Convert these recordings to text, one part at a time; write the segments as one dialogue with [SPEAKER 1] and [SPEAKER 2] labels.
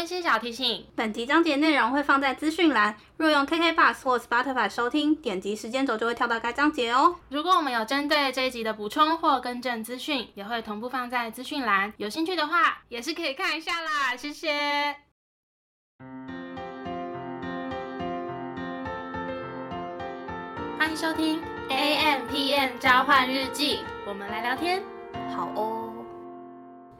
[SPEAKER 1] 温馨小提醒：
[SPEAKER 2] 本集章节内容会放在资讯栏，若用 KK Bus 或 Spotify 收听，点击时间轴就会跳到该章节哦。
[SPEAKER 1] 如果我们有针对这一集的补充或更正资讯，也会同步放在资讯栏。有兴趣的话，也是可以看一下啦。谢谢。欢迎收听 A M P N 召唤日记，我们来聊天。
[SPEAKER 2] 好哦。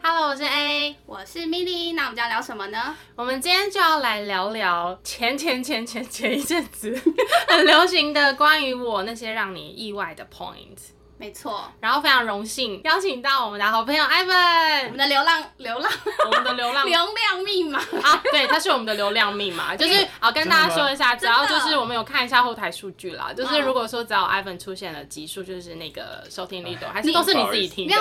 [SPEAKER 1] Hello，我是 A，
[SPEAKER 2] 我是 Milly，那我们要聊什么呢？
[SPEAKER 1] 我们今天就要来聊聊前前前前前一阵子 很流行的关于我那些让你意外的 point。
[SPEAKER 2] 没错，
[SPEAKER 1] 然后非常荣幸邀请到我们的好朋友
[SPEAKER 2] 我
[SPEAKER 1] Ivan，我
[SPEAKER 2] 们的流浪流浪。
[SPEAKER 1] 我们的流浪。
[SPEAKER 2] 流量密码，
[SPEAKER 1] 啊，对，他是我们的流量密码，就是好跟大家说一下，只要就是我们有看一下后台数据啦，就是如果说只要 Ivan 出现了集数，就是那个收听率都还是都是你自己听的。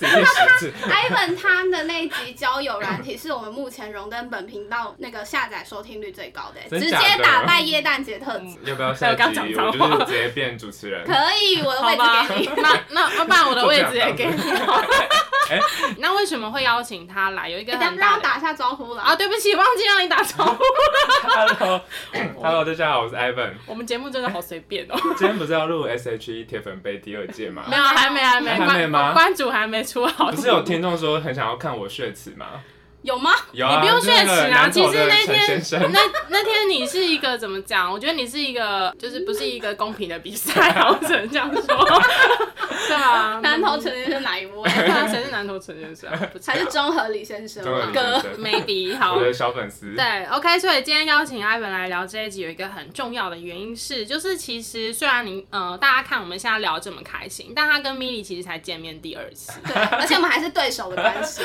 [SPEAKER 2] Ivan 他的那一集交友软体是我们目前荣登本频道那个下载收听率最高的，直接打败耶诞节特辑。
[SPEAKER 3] 要不要下
[SPEAKER 1] 我刚讲
[SPEAKER 3] 集？
[SPEAKER 1] 脏
[SPEAKER 3] 我
[SPEAKER 1] 话
[SPEAKER 3] 就是直接变主持人。
[SPEAKER 2] 可以，我的位
[SPEAKER 1] 好吧
[SPEAKER 2] 置给你。，
[SPEAKER 1] 那那要不然我的位置也给你。
[SPEAKER 3] 哎，
[SPEAKER 1] 那为什么会邀请他来？有一个
[SPEAKER 2] 等
[SPEAKER 1] 很大的
[SPEAKER 2] 让我打一下招呼了
[SPEAKER 1] 啊，对不起，忘记让你打招呼。
[SPEAKER 3] Hello，Hello，大家好，我是 Ivan。
[SPEAKER 1] 我们节目真的好随便哦。
[SPEAKER 3] 今天不是要录 SHE 铁粉杯第二届吗
[SPEAKER 1] 没？有，还没，还没，
[SPEAKER 3] 还没吗
[SPEAKER 1] 关关主还没出好。
[SPEAKER 3] 不是有听众说很想要看我血池吗？
[SPEAKER 2] 有吗？
[SPEAKER 3] 有啊，
[SPEAKER 1] 你不用
[SPEAKER 3] 就是那个
[SPEAKER 1] 血池啊，其实那天那那天你是一个怎么讲？我觉得你是一个就是不是一个公平的比赛 只能这样说。对啊，
[SPEAKER 2] 南投陈先生哪一位？
[SPEAKER 1] 谁是南投陈先生啊？不
[SPEAKER 2] 还是中和李先生哥
[SPEAKER 1] ？maybe 好
[SPEAKER 3] 我。的小粉丝。
[SPEAKER 1] 对，OK，所以今天邀请 Ivan 来聊这一集，有一个很重要的原因是，就是其实虽然您呃大家看我们现在聊这么开心，但他跟 Milly 其实才见面第二次，
[SPEAKER 2] 对，而且我们还是对手的关系。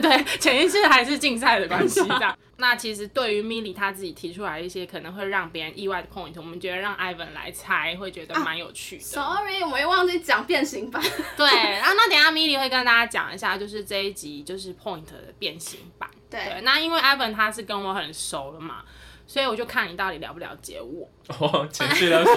[SPEAKER 1] 对，前一次还是竞赛的关系 这样。那其实对于 Milly 他自己提出来一些可能会让别人意外的 point，我们觉得让 Ivan 来猜会觉得蛮有趣的。
[SPEAKER 2] Sorry，我们又忘记讲变形版。
[SPEAKER 1] 对，然后那等下 Milly 会跟大家讲一下，就是这一集就是 point 的变形版。对，
[SPEAKER 2] 对，
[SPEAKER 1] 那因为 Ivan 他是跟我很熟了嘛，所以我就看你到底了不了解我。
[SPEAKER 3] 哦，情绪勒索，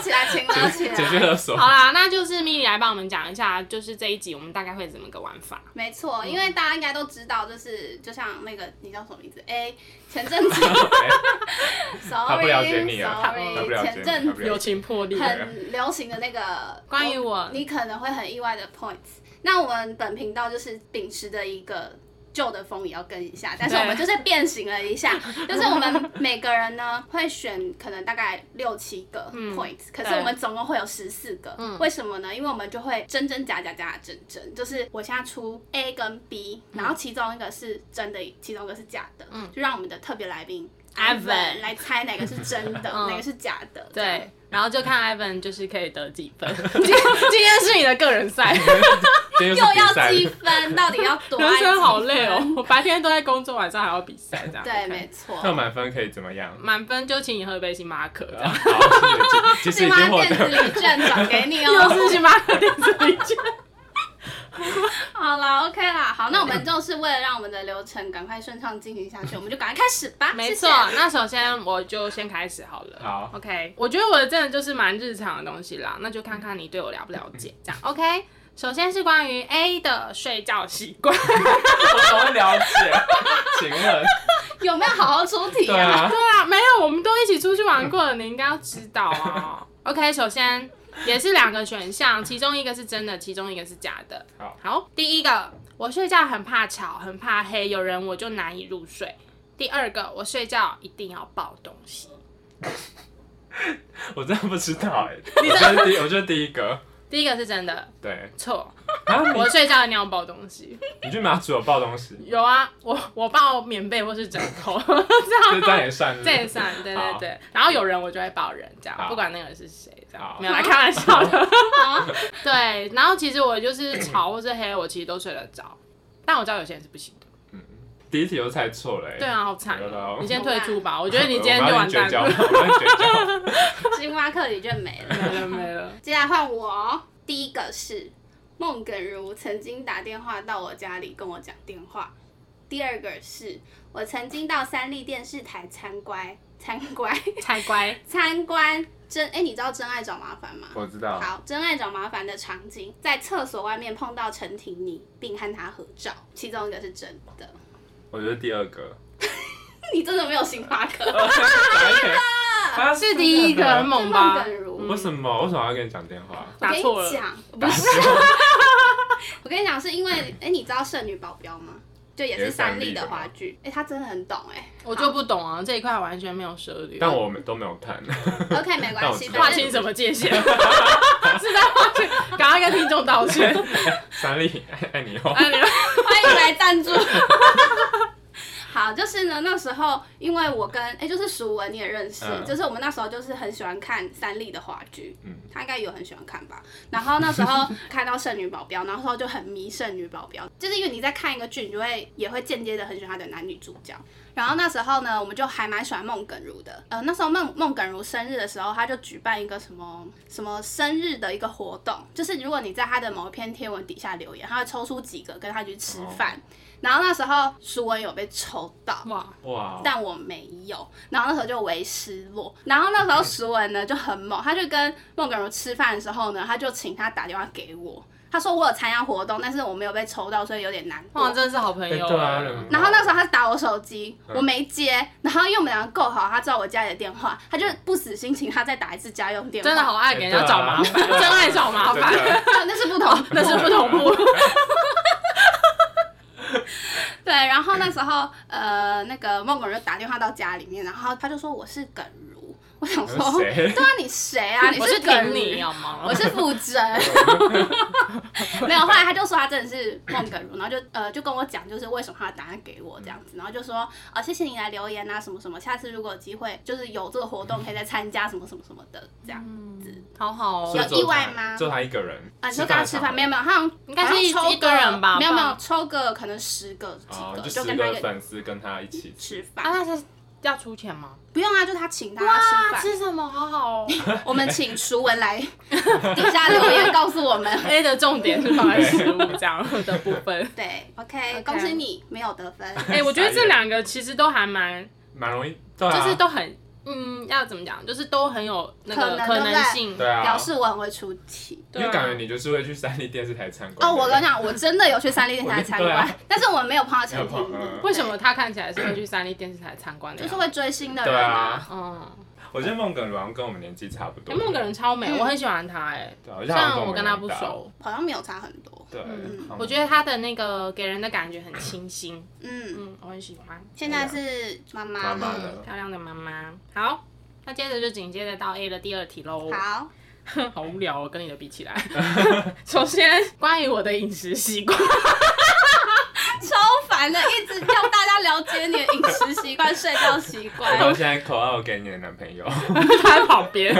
[SPEAKER 2] 起来，请了起
[SPEAKER 3] 情绪。勒索。
[SPEAKER 1] 好啦，那就是 Milly 来帮我们讲一下，就是这一集我们大概会怎么个玩法。
[SPEAKER 2] 没错，因为大家应该都知道，就是就像那个你叫什么名字？A 前阵子
[SPEAKER 3] 他
[SPEAKER 2] ，Sorry，
[SPEAKER 3] 不了解你啊他不
[SPEAKER 2] Sorry，前阵
[SPEAKER 1] 友情破裂，
[SPEAKER 2] 很流行的那个
[SPEAKER 1] 关于我
[SPEAKER 2] 你可能会很意外的 points。那我们本频道就是秉持的一个旧的风也要跟一下，但是我们就是变形了一下，就是我们每个人呢会选可能大概六七个
[SPEAKER 1] 嗯
[SPEAKER 2] points，、可是我们总共会有十四个。
[SPEAKER 1] 嗯。
[SPEAKER 2] 为什么呢？因为我们就会真真假假假假真真，就是我现在出 A 跟 B，然后其中一个是真的，其中一个是假的，
[SPEAKER 1] 嗯。
[SPEAKER 2] 就让我们的特别来宾
[SPEAKER 1] Ivan
[SPEAKER 2] 来猜哪个是真的，
[SPEAKER 1] 嗯
[SPEAKER 2] 哪个是假的。
[SPEAKER 1] 对，然后就看 Evan 就是可以得几分。今天今天是你的个人赛，
[SPEAKER 2] 又要积分，到底要多爱
[SPEAKER 1] 人生好累哦。我白天都在工作，晚上还要比赛，这样。
[SPEAKER 2] 对，没错。
[SPEAKER 3] 那满分可以怎么样？
[SPEAKER 1] 满分就请你喝一杯星巴克，
[SPEAKER 2] 星巴
[SPEAKER 3] 已经获
[SPEAKER 2] 电子
[SPEAKER 3] 得。
[SPEAKER 2] 礼券转给你
[SPEAKER 1] 又
[SPEAKER 2] 哦。
[SPEAKER 1] 是星巴克电子礼券。
[SPEAKER 2] 好啦，OK 啦，好，那我们就是为了让我们的流程赶快顺畅进行下去，我们就赶快开始吧。
[SPEAKER 1] 没错那首先我就先开始好了。
[SPEAKER 3] 好
[SPEAKER 1] ，OK，我觉得我的真的就是蛮日常的东西啦，那就看看你对我了不了解，这样 OK。首先是关于 A 的睡觉习惯，
[SPEAKER 3] 我怎么了解？请问，
[SPEAKER 2] 有没有好好出题
[SPEAKER 3] 对啊，
[SPEAKER 1] 对啊，没有，我们都一起出去玩过了，你应该要知道啊。OK，首先也是两个选项，其中一个是真的，其中一个是假的。
[SPEAKER 3] 好，
[SPEAKER 1] 好，第一个，我睡觉很怕吵，很怕黑，有人我就难以入睡。第二个，我睡觉一定要抱东西。
[SPEAKER 3] 我真的不知道 哎。我觉得第，我觉得第一个，
[SPEAKER 1] 第一个是真的，
[SPEAKER 3] 对
[SPEAKER 1] 错，
[SPEAKER 3] 啊，
[SPEAKER 1] 我睡觉一定要抱东西。
[SPEAKER 3] 你去马祖有抱东西，
[SPEAKER 1] 有啊，我我抱棉被或是枕头，这
[SPEAKER 3] 这
[SPEAKER 1] 样
[SPEAKER 3] 这样也算是，
[SPEAKER 1] 这也算，对对对。然后有人我就会抱人，这样不管那个人是谁，没有来开玩笑的。
[SPEAKER 2] 好，
[SPEAKER 1] 对，然后其实我就是潮或是黑，我其实都睡得着，但我知道有些人是不行的。
[SPEAKER 3] 嗯第一题就猜错了哎。
[SPEAKER 1] 对啊，好惨你先退出吧，我觉得你今天就完蛋了。
[SPEAKER 2] 星巴克礼券没了。
[SPEAKER 1] 没了没了。
[SPEAKER 2] 接下来换我哦，第一个是孟耿如曾经打电话到我家里跟我讲电话。第二个是我曾经到三立电视台参观参观
[SPEAKER 1] 参观，
[SPEAKER 2] 参观真哎、你知道真爱找麻烦吗？
[SPEAKER 3] 我知道，
[SPEAKER 2] 好，真爱找麻烦的场景，在厕所外面碰到陈婷妮，并和她合照，其中一个是真的。
[SPEAKER 3] 我觉得第二个。
[SPEAKER 2] 你真的没有星巴克？
[SPEAKER 3] 他
[SPEAKER 1] 是第一个很猛吧
[SPEAKER 2] 孟？耿如，
[SPEAKER 3] 为什么？为什么要跟你讲电话？
[SPEAKER 1] 打错了，
[SPEAKER 2] 不 是，我跟你讲，是因为，哎、你知道《剩女保镖》吗？就也是三立的话剧，哎、他真的很懂哎、
[SPEAKER 1] 我就不懂啊，这一块完全没有涉猎。
[SPEAKER 3] 但我们都没有看。
[SPEAKER 2] 哎，OK，没关系，
[SPEAKER 1] 划清什么界限？是在划清，赶快跟听众道歉。
[SPEAKER 3] 三立爱爱你哦。
[SPEAKER 1] 爱，你们
[SPEAKER 2] 欢迎来赞助。好，就是呢，那时候因为我跟哎、就是淑文你也认识，
[SPEAKER 3] 嗯
[SPEAKER 2] 就是我们那时候就是很喜欢看三立的话剧，
[SPEAKER 3] 嗯
[SPEAKER 2] 他应该有很喜欢看吧。然后那时候看到《剩女保镖》，然后那时候就很迷《剩女保镖》，就是因为你在看一个剧，你就会也会间接的很喜欢他的男女主角。然后那时候呢，我们就还蛮喜欢孟耿如的。呃，那时候孟孟耿如生日的时候，他就举办一个什么什么生日的一个活动，就是如果你在他的某一篇贴文底下留言，他会抽出几个跟他去吃饭。然后那时候舒文有被抽到，
[SPEAKER 1] 哇，
[SPEAKER 3] 哇，
[SPEAKER 2] 但我没有，然后那时候就为失落。然后那时候舒文呢就很猛，他就跟孟耿如吃饭的时候呢，他就请他打电话给我，他说我有参加活动，但是我没有被抽到，所以有点难过。
[SPEAKER 1] 哇，真的是好朋友。
[SPEAKER 3] 对啊，
[SPEAKER 2] 然后那时候他打我手机，
[SPEAKER 3] 嗯。
[SPEAKER 2] 我没接，然后因为我们两个够好，他知道我家里的电话，他就不死心请他再打一次家用电话。
[SPEAKER 1] 真的好爱给人家找麻烦，真爱找麻烦，
[SPEAKER 2] 那是不同，
[SPEAKER 1] 那是不同步。
[SPEAKER 2] 对，然后那时候呃，那个孟耿就打电话到家里面，然后他就说我是耿如，我想说，
[SPEAKER 3] 谁
[SPEAKER 2] 对啊，你谁啊？你
[SPEAKER 1] 我是
[SPEAKER 2] 耿如
[SPEAKER 1] 挺你好吗？
[SPEAKER 2] 我是傅真，没有。后来他就说他真的是孟耿如，然后就呃就跟我讲，就是为什么他的答案给我这样子，然后就说啊、谢谢你来留言啊什么什么，下次如果有机会就是有这个活动可以再参加什么什么什么的这样子。
[SPEAKER 1] 好好哦
[SPEAKER 3] 有
[SPEAKER 2] 有意外
[SPEAKER 3] 他
[SPEAKER 2] 吗
[SPEAKER 3] 就他一个人。
[SPEAKER 2] 啊，你说跟他吃饭没有没有，他好像
[SPEAKER 1] 应该是一一个人吧
[SPEAKER 2] 没有没有抽个可能十个几
[SPEAKER 3] 哦，
[SPEAKER 2] 个，
[SPEAKER 3] 就十个
[SPEAKER 2] 跟他一个
[SPEAKER 3] 粉丝跟他一起吃。
[SPEAKER 2] 吃饭。
[SPEAKER 1] 啊，那是要出钱吗？
[SPEAKER 2] 不用啊，就他请大家吃
[SPEAKER 1] 哇，
[SPEAKER 2] 饭。
[SPEAKER 1] 吃什么？好好哦。
[SPEAKER 2] 我们请熟文来 底下留言告诉我们。
[SPEAKER 1] A 的重点是放在食物这样的部分。
[SPEAKER 2] 对，OK，恭喜你没有得分。
[SPEAKER 1] 哎、我觉得这两个其实都还蛮，
[SPEAKER 3] 蛮容易，对啊，
[SPEAKER 1] 就是都很，嗯，要怎么讲，就是都很有那个可
[SPEAKER 2] 可能
[SPEAKER 1] 性。
[SPEAKER 3] 对啊，
[SPEAKER 2] 表示我很会出题。
[SPEAKER 3] 因为感觉你就是会去三立电视台参观。
[SPEAKER 2] 哦，我跟你讲，我真的有去三立电视台参观，
[SPEAKER 3] 啊
[SPEAKER 2] 但是我们没有碰到陈
[SPEAKER 3] 没有碰
[SPEAKER 2] 婷
[SPEAKER 3] 嗯
[SPEAKER 1] 为什么他看起来是会去三立电视台参观的？
[SPEAKER 2] 就是会追星的
[SPEAKER 3] 对
[SPEAKER 2] 人
[SPEAKER 3] 啊，
[SPEAKER 1] 嗯，
[SPEAKER 3] 我觉得孟耿如好像跟我们年纪差不多。
[SPEAKER 1] 哎，孟耿人超美，
[SPEAKER 2] 嗯
[SPEAKER 1] 我很喜欢她哎，
[SPEAKER 3] 好像
[SPEAKER 1] 然我跟他
[SPEAKER 3] 们一样大。
[SPEAKER 1] 不熟，
[SPEAKER 2] 好像没有差很多。
[SPEAKER 3] 对，
[SPEAKER 2] 嗯
[SPEAKER 1] 我觉得她的那个给人的感觉很清新，
[SPEAKER 2] 嗯，
[SPEAKER 1] 嗯，我很喜欢，
[SPEAKER 2] 现在是妈妈
[SPEAKER 1] 漂亮的妈妈。好，那接着就紧接着到 A 的第二题喽。
[SPEAKER 2] 好，
[SPEAKER 1] 好无聊哦，跟你的比起来。首先，关于我的饮食习惯，
[SPEAKER 2] 超烦的，一直叫大家了解你的饮食习惯、睡觉习
[SPEAKER 3] 然
[SPEAKER 2] 惯。
[SPEAKER 3] 我现在口号给你的男朋友，
[SPEAKER 1] 他在旁边。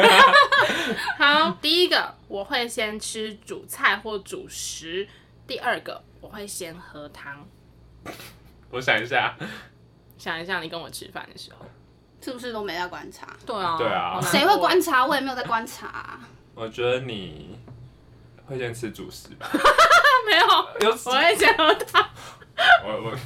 [SPEAKER 1] 好，第一个我会先吃主菜或主食，第二个我会先喝汤。
[SPEAKER 3] 我想一下，
[SPEAKER 1] 想一下，你跟我吃饭的时候，
[SPEAKER 2] 是不是都没在观察？
[SPEAKER 1] 对啊，
[SPEAKER 3] 对啊
[SPEAKER 2] 谁会观？察？我也没有在观察啊。
[SPEAKER 3] 我觉得你会先吃主食吧。
[SPEAKER 1] 没有，
[SPEAKER 3] 有
[SPEAKER 1] 我会先喝汤。
[SPEAKER 3] 我我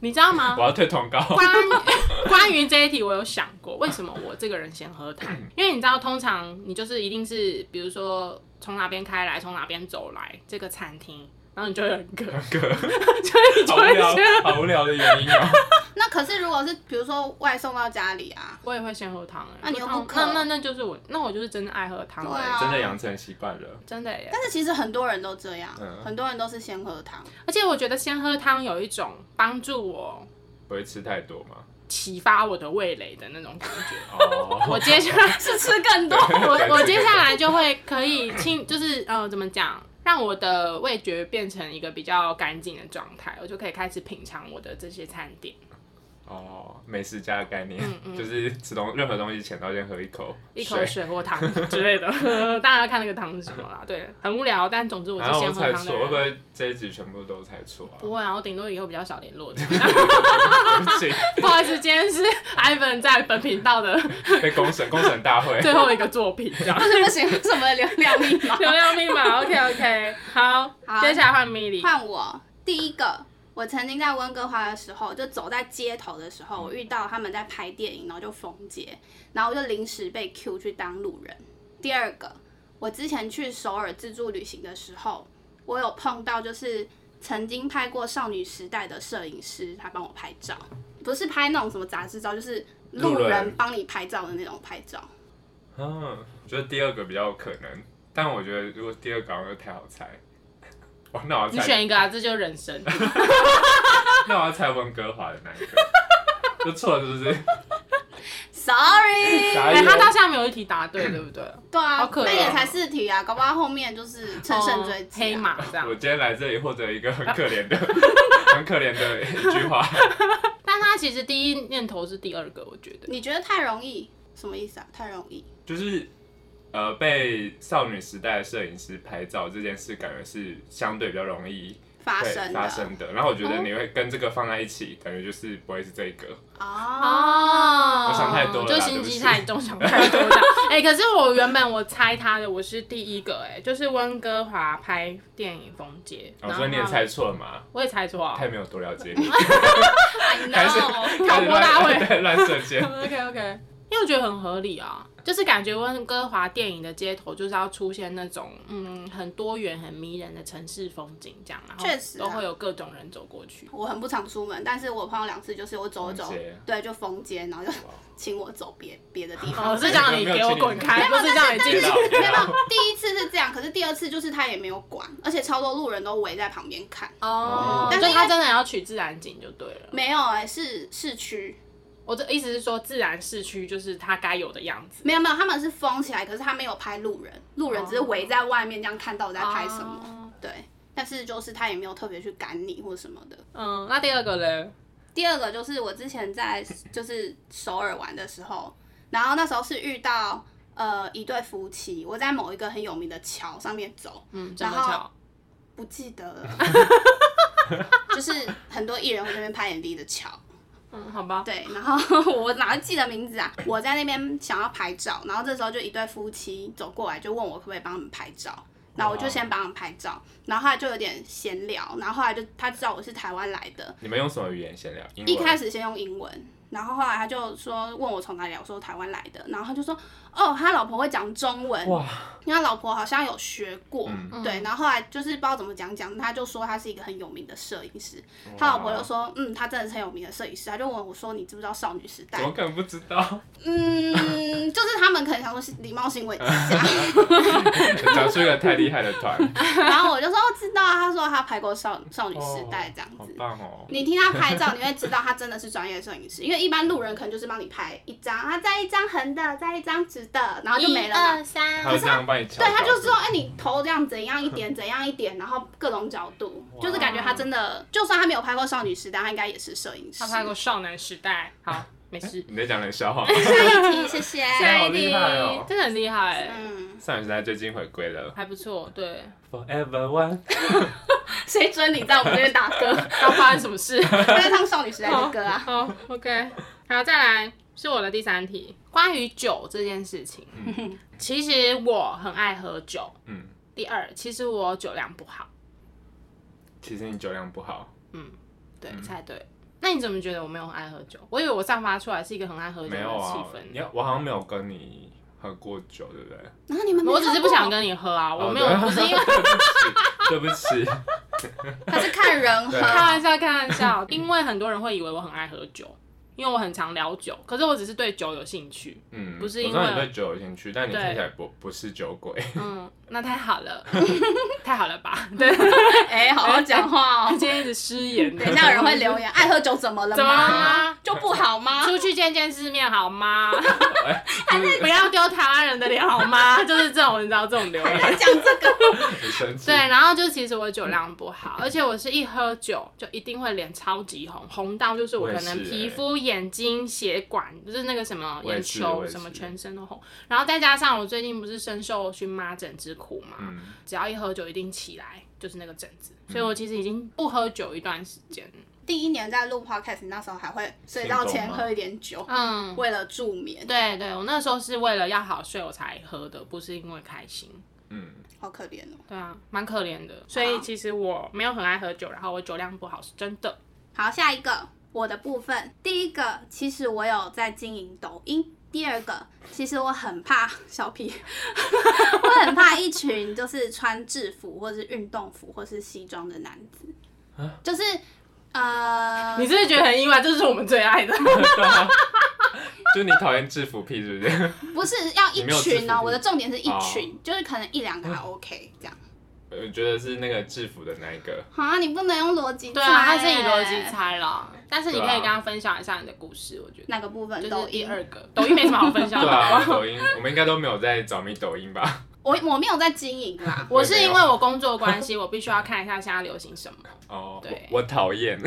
[SPEAKER 1] 你知道吗
[SPEAKER 3] 我？要退通告。
[SPEAKER 1] 关 关于这一题，我有想过，为什么我这个人先喝汤？因为你知道，通常你就是一定是，比如说从哪边开来，从哪边走来这个餐厅，然后你就会有一个，
[SPEAKER 3] 个
[SPEAKER 1] 所以你就
[SPEAKER 3] 好无聊好无聊的原因啊。
[SPEAKER 2] 那可是如果是比如说外送到家里啊，
[SPEAKER 1] 我也会先喝汤哎、
[SPEAKER 2] 那你又不渴
[SPEAKER 1] 那那那就是我，那我就是真的爱喝汤的、
[SPEAKER 2] 对啊
[SPEAKER 3] 真的养成习惯了。
[SPEAKER 1] 真的耶。
[SPEAKER 2] 但是其实很多人都这样，
[SPEAKER 3] 嗯
[SPEAKER 2] 很多人都是先喝汤。
[SPEAKER 1] 而且我觉得先喝汤有一种帮助我
[SPEAKER 3] 不会吃太多吗？
[SPEAKER 1] 启发我的味蕾的那种感觉。
[SPEAKER 3] 哦，
[SPEAKER 1] 我接下来
[SPEAKER 2] 是吃更多。
[SPEAKER 1] 我我接下来就会可以清，就是呃，怎么讲，让我的味觉变成一个比较干净的状态，我就可以开始品尝我的这些餐点，
[SPEAKER 3] 哦，美食家的概念
[SPEAKER 1] 嗯嗯
[SPEAKER 3] 就是吃东任何东西前都先喝一口
[SPEAKER 1] 一口水或汤 之类的。当然要看那个汤是什么啦，对，很无聊，但总之我是
[SPEAKER 3] 然后我
[SPEAKER 1] 先喝汤的
[SPEAKER 3] 猜错，会不。会这一集全部都猜错啊？
[SPEAKER 1] 不会啊，我顶多以后比较少联络
[SPEAKER 3] 不
[SPEAKER 1] 好意思，今天是 Ivan 在本频道的
[SPEAKER 3] 被公审公审大会。
[SPEAKER 1] 最后一个作品，这样。
[SPEAKER 2] 不行不行，什么流量密码？
[SPEAKER 1] 流量密码，OK OK，好，
[SPEAKER 2] 好
[SPEAKER 1] 接下来换 Milly。
[SPEAKER 2] 换我第一个，我曾经在温哥华的时候，就走在街头的时候，我遇到他们在拍电影，然后就封街，然后我就临时被 Q 去当路人。第二个，我之前去首尔自助旅行的时候，我有碰到就是曾经拍过少女时代的摄影师，他帮我拍照，不是拍那种什么杂志照，就是路
[SPEAKER 3] 路人
[SPEAKER 2] 人帮你拍照的那种拍照。
[SPEAKER 3] 嗯，我觉得第二个比较有可能，但我觉得如果第二个好像又太好猜，哇，那我要
[SPEAKER 1] 你
[SPEAKER 3] 猜，
[SPEAKER 1] 选一个啊，这就是人生。
[SPEAKER 3] 那我要猜温哥华的那一个，就错了是不是
[SPEAKER 2] ？Sorry，
[SPEAKER 1] 哎、
[SPEAKER 3] 傻眼
[SPEAKER 1] 他到现在没有一题答对，对不对？
[SPEAKER 2] 对啊
[SPEAKER 1] 好，可怜
[SPEAKER 2] 那也才四题啊，搞不好后面就是乘胜追击、啊
[SPEAKER 1] 哦黑。马这样
[SPEAKER 3] 我。今天来这里获得一个很可怜的、很可怜的一句话，
[SPEAKER 1] 但他其实第一念头是第二个，我觉得。
[SPEAKER 2] 你觉得太容易？什么意思啊？太容易？
[SPEAKER 3] 就是呃被少女时代的摄影师拍照这件事，感觉是相对比较容易会
[SPEAKER 2] 发生的
[SPEAKER 3] 发生的。然后我觉得
[SPEAKER 2] 哦
[SPEAKER 3] 你会跟这个放在一起，感觉就是不会是这个。
[SPEAKER 2] 哦。
[SPEAKER 1] 哦
[SPEAKER 3] 我想太多了
[SPEAKER 1] 就心机太重，想太多。哎、可是我原本我猜他的，我是第一个、哎，就是温哥华拍电影《风街》
[SPEAKER 3] 哦，
[SPEAKER 1] 然后
[SPEAKER 3] 所以你也猜错了嘛？
[SPEAKER 1] 我也猜错啊。
[SPEAKER 3] 太没有多了解你 还是
[SPEAKER 2] know。
[SPEAKER 1] 挑拨大会
[SPEAKER 3] 对乱射箭。
[SPEAKER 1] OK OK，因为我觉得很合理啊，就是感觉温哥华电影的街头就是要出现那种嗯很多元、很迷人的城市风景，这样，然后
[SPEAKER 2] 确实啊
[SPEAKER 1] 都会有各种人走过去。
[SPEAKER 2] 我很不常出门，但是我朋友两次，就是我走一走对，就封街，然后就请我走别别的地方。
[SPEAKER 1] 哦，是叫你给我滚开，不是叫你进去。
[SPEAKER 3] 别闹别闹
[SPEAKER 2] 第一次是这样，可是第二次就是他也没有管，而且超多路人都围在旁边看。
[SPEAKER 1] 哦，
[SPEAKER 2] 但
[SPEAKER 1] 就是他真的要取自然景就对了。
[SPEAKER 2] 没有哎、是市区，
[SPEAKER 1] 我的意思是说，自然市区就是它该有的样子。
[SPEAKER 2] 没有没有，他们是封起来，可是他没有拍路人，路人只是围在外面这样看到我在拍什么，
[SPEAKER 1] 哦
[SPEAKER 2] 对。但是就是他也没有特别去赶你或什么的。
[SPEAKER 1] 嗯，那第二个嘞？
[SPEAKER 2] 第二个就是我之前在就是首尔玩的时候，然后那时候是遇到呃一对夫妻，我在某一个很有名的桥上面走，
[SPEAKER 1] 嗯，
[SPEAKER 2] 然后？不记得了，就是很多艺人会在那边拍 MV 的桥，
[SPEAKER 1] 嗯，好吧。
[SPEAKER 2] 对，然后 我哪会记得名字啊？我在那边想要拍照，然后这时候就一对夫妻走过来，就问我可不可以帮他们拍照。然后我就先帮他们拍照，然后后来就有点闲聊，然后后来就他知道我是台湾来的，
[SPEAKER 3] 你们用什么语言闲聊？英文
[SPEAKER 2] 一开始先用英文，然后后来他就说问我从哪里来，我说台湾来的，然后他就说哦，他老婆会讲中文，
[SPEAKER 3] 哇，
[SPEAKER 2] 因为他老婆好像有学过，
[SPEAKER 3] 嗯
[SPEAKER 2] 对，然后后来就是不知道怎么讲讲，他就说他是一个很有名的摄影师，他老婆就说嗯，他真的是很有名的摄影师，他就问我说你知不知道少女时代
[SPEAKER 3] 怎？么可能不知道？
[SPEAKER 2] 嗯，就是他们可能想说礼貌性问一下，
[SPEAKER 3] 讲出一个太厉害的团，
[SPEAKER 2] 然后我就说我知道啊，他说他拍过少少女时代这样
[SPEAKER 3] 好
[SPEAKER 2] 子。
[SPEAKER 3] 棒哦！
[SPEAKER 2] 你听他拍照，你会知道他真的是专业摄影师，因为一般路人可能就是帮你拍一张，啊，再一张横的，再一张直的，然后就没了嘛。
[SPEAKER 1] 三
[SPEAKER 3] 他会这样帮你调
[SPEAKER 2] 对，他就
[SPEAKER 3] 是
[SPEAKER 2] 说，哎、你头这样怎样一点，怎样一点，然后各种角度，就是感觉他真的，就算他没有拍过少女时代，他应该也是摄影师。
[SPEAKER 1] 他拍过《少男时代》。好，没事。
[SPEAKER 3] 你在讲冷笑话。
[SPEAKER 2] 下一题，谢谢。
[SPEAKER 3] 下一题哦
[SPEAKER 1] 真的很厉害，
[SPEAKER 2] 嗯，
[SPEAKER 3] 少女时代最近回归了
[SPEAKER 1] 还不错。对
[SPEAKER 3] ，，Forever One。
[SPEAKER 2] 谁准你在我们这边打歌？
[SPEAKER 1] 刚发生什么事？
[SPEAKER 2] 他在唱少女时代的歌啊。
[SPEAKER 1] 好，OK，好，再来是我的第三题，关于酒这件事情。其实我很爱喝酒。
[SPEAKER 3] 嗯，
[SPEAKER 1] 第二，其实我酒量不好。
[SPEAKER 3] 其实你酒量不好，嗯
[SPEAKER 1] 对，猜对。那你怎么觉得我没有很爱喝酒？我以为我散发出来是一个很爱喝酒的
[SPEAKER 3] 没有啊
[SPEAKER 1] 气？
[SPEAKER 3] 你
[SPEAKER 1] 氛。
[SPEAKER 3] 我好像没有跟你喝过酒，对不对？
[SPEAKER 2] 然后你们
[SPEAKER 1] 我只是不想，跟你喝啊，我
[SPEAKER 3] 哦
[SPEAKER 1] 没有，
[SPEAKER 3] 对
[SPEAKER 1] 不是因为
[SPEAKER 3] 对不起，
[SPEAKER 2] 他是看人喝。
[SPEAKER 1] 开玩笑，开玩笑，因为很多人会以为我很爱喝酒，因为我很常聊酒，可是我只是对酒有兴趣。
[SPEAKER 3] 嗯，
[SPEAKER 1] 不是因为
[SPEAKER 3] 我知道你对酒有兴趣，但你
[SPEAKER 1] 对
[SPEAKER 3] 听起来不不是酒鬼。
[SPEAKER 1] 嗯，那太好了，太好了吧？对，
[SPEAKER 2] 哎、好好讲话哦。
[SPEAKER 1] 今天一直失言。
[SPEAKER 2] 等一下有人会留言，爱喝酒怎么了
[SPEAKER 1] 怎么了
[SPEAKER 2] 吗？就不好吗？
[SPEAKER 1] 出去见见世面好吗？不要丢台湾人的脸好吗？就是这种，你知道这种留言。
[SPEAKER 2] 讲这个。
[SPEAKER 1] 对，然后就其实我酒量不好，而且我是一喝酒就一定会脸超级红，红到就是我可能皮肤、眼睛、血管，就是那个什么眼球什么全身都红。然后再加上我最近不是深受荨麻疹之苦嘛，
[SPEAKER 3] 嗯，
[SPEAKER 1] 只要一喝酒一定起来就是那个疹子，所以我其实已经不喝酒一段时间了。
[SPEAKER 2] 第一年在录 podcast，那时候还会睡觉前喝一点酒，
[SPEAKER 1] 嗯，
[SPEAKER 2] 为了助眠，
[SPEAKER 1] 对对，我那时候是为了要好睡我才喝的，不是因为开心。
[SPEAKER 3] 嗯，
[SPEAKER 2] 好可怜哦。
[SPEAKER 1] 对啊，蛮可怜的。所以其实我没有很爱喝酒，然后我酒量不好是真的。
[SPEAKER 2] 好，下一个我的部分，第一个其实我有在经营抖音。第二个，其实我很怕小屁，我很怕一群就是穿制服或是运动服或是西装的男子。就是呃，
[SPEAKER 1] 你是不是觉得很意外？这是我们最爱的。
[SPEAKER 3] 就你讨厌制服癖是不是？
[SPEAKER 2] 不是要一群哦，我的重点是一
[SPEAKER 3] 哦
[SPEAKER 2] 群，就是可能一两个还 OK 这样。
[SPEAKER 3] 我觉得是那个制服的那一个，
[SPEAKER 2] 啊，你不能用逻辑
[SPEAKER 1] 对啊，他是以逻辑
[SPEAKER 2] 欸
[SPEAKER 1] 猜了。但是你可以跟他分享一下你的故事，我觉得
[SPEAKER 2] 哪个部分？
[SPEAKER 1] 就是第
[SPEAKER 2] 抖音。
[SPEAKER 1] 二个，抖音没什么好分享的。
[SPEAKER 3] 对啊，抖音我们应该都没有在找咪抖音吧？
[SPEAKER 2] 我我没有在经营啦。
[SPEAKER 1] 我是因为我工作关系，我必须要看一下现在流行什么。
[SPEAKER 3] 哦，
[SPEAKER 1] 对
[SPEAKER 3] 我我讨厌。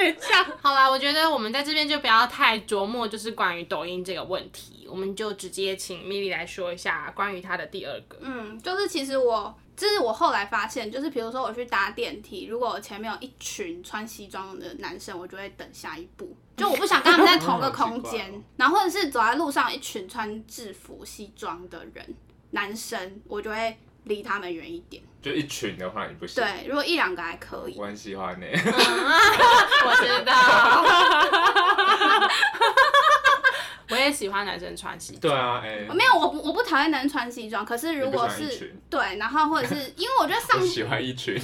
[SPEAKER 1] 等一下，好啦，我觉得我们在这边就不要太琢磨，就是关于抖音这个问题，我们就直接请米莉来说一下关于她的第二个。
[SPEAKER 2] 嗯，就是其实我，这是我后来发现，就是比如说我去搭电梯，如果我前面有一群穿西装的男生，我就会等下一步，就我不想跟他们在同个空间
[SPEAKER 3] 哦。
[SPEAKER 2] 然后或者是走在路上，一群穿制服西装的人，男生，我就会离他们远一点。
[SPEAKER 3] 就一群的话你不行，
[SPEAKER 2] 对，如果一两个还可以。
[SPEAKER 3] 我很喜欢呢。
[SPEAKER 1] 我知道，我也喜欢男生穿西装。
[SPEAKER 3] 对啊，哎，
[SPEAKER 2] 没有，我不我不讨厌男生穿西装，可是如果是对，然后或者是因为我觉得上
[SPEAKER 3] 我喜欢一群。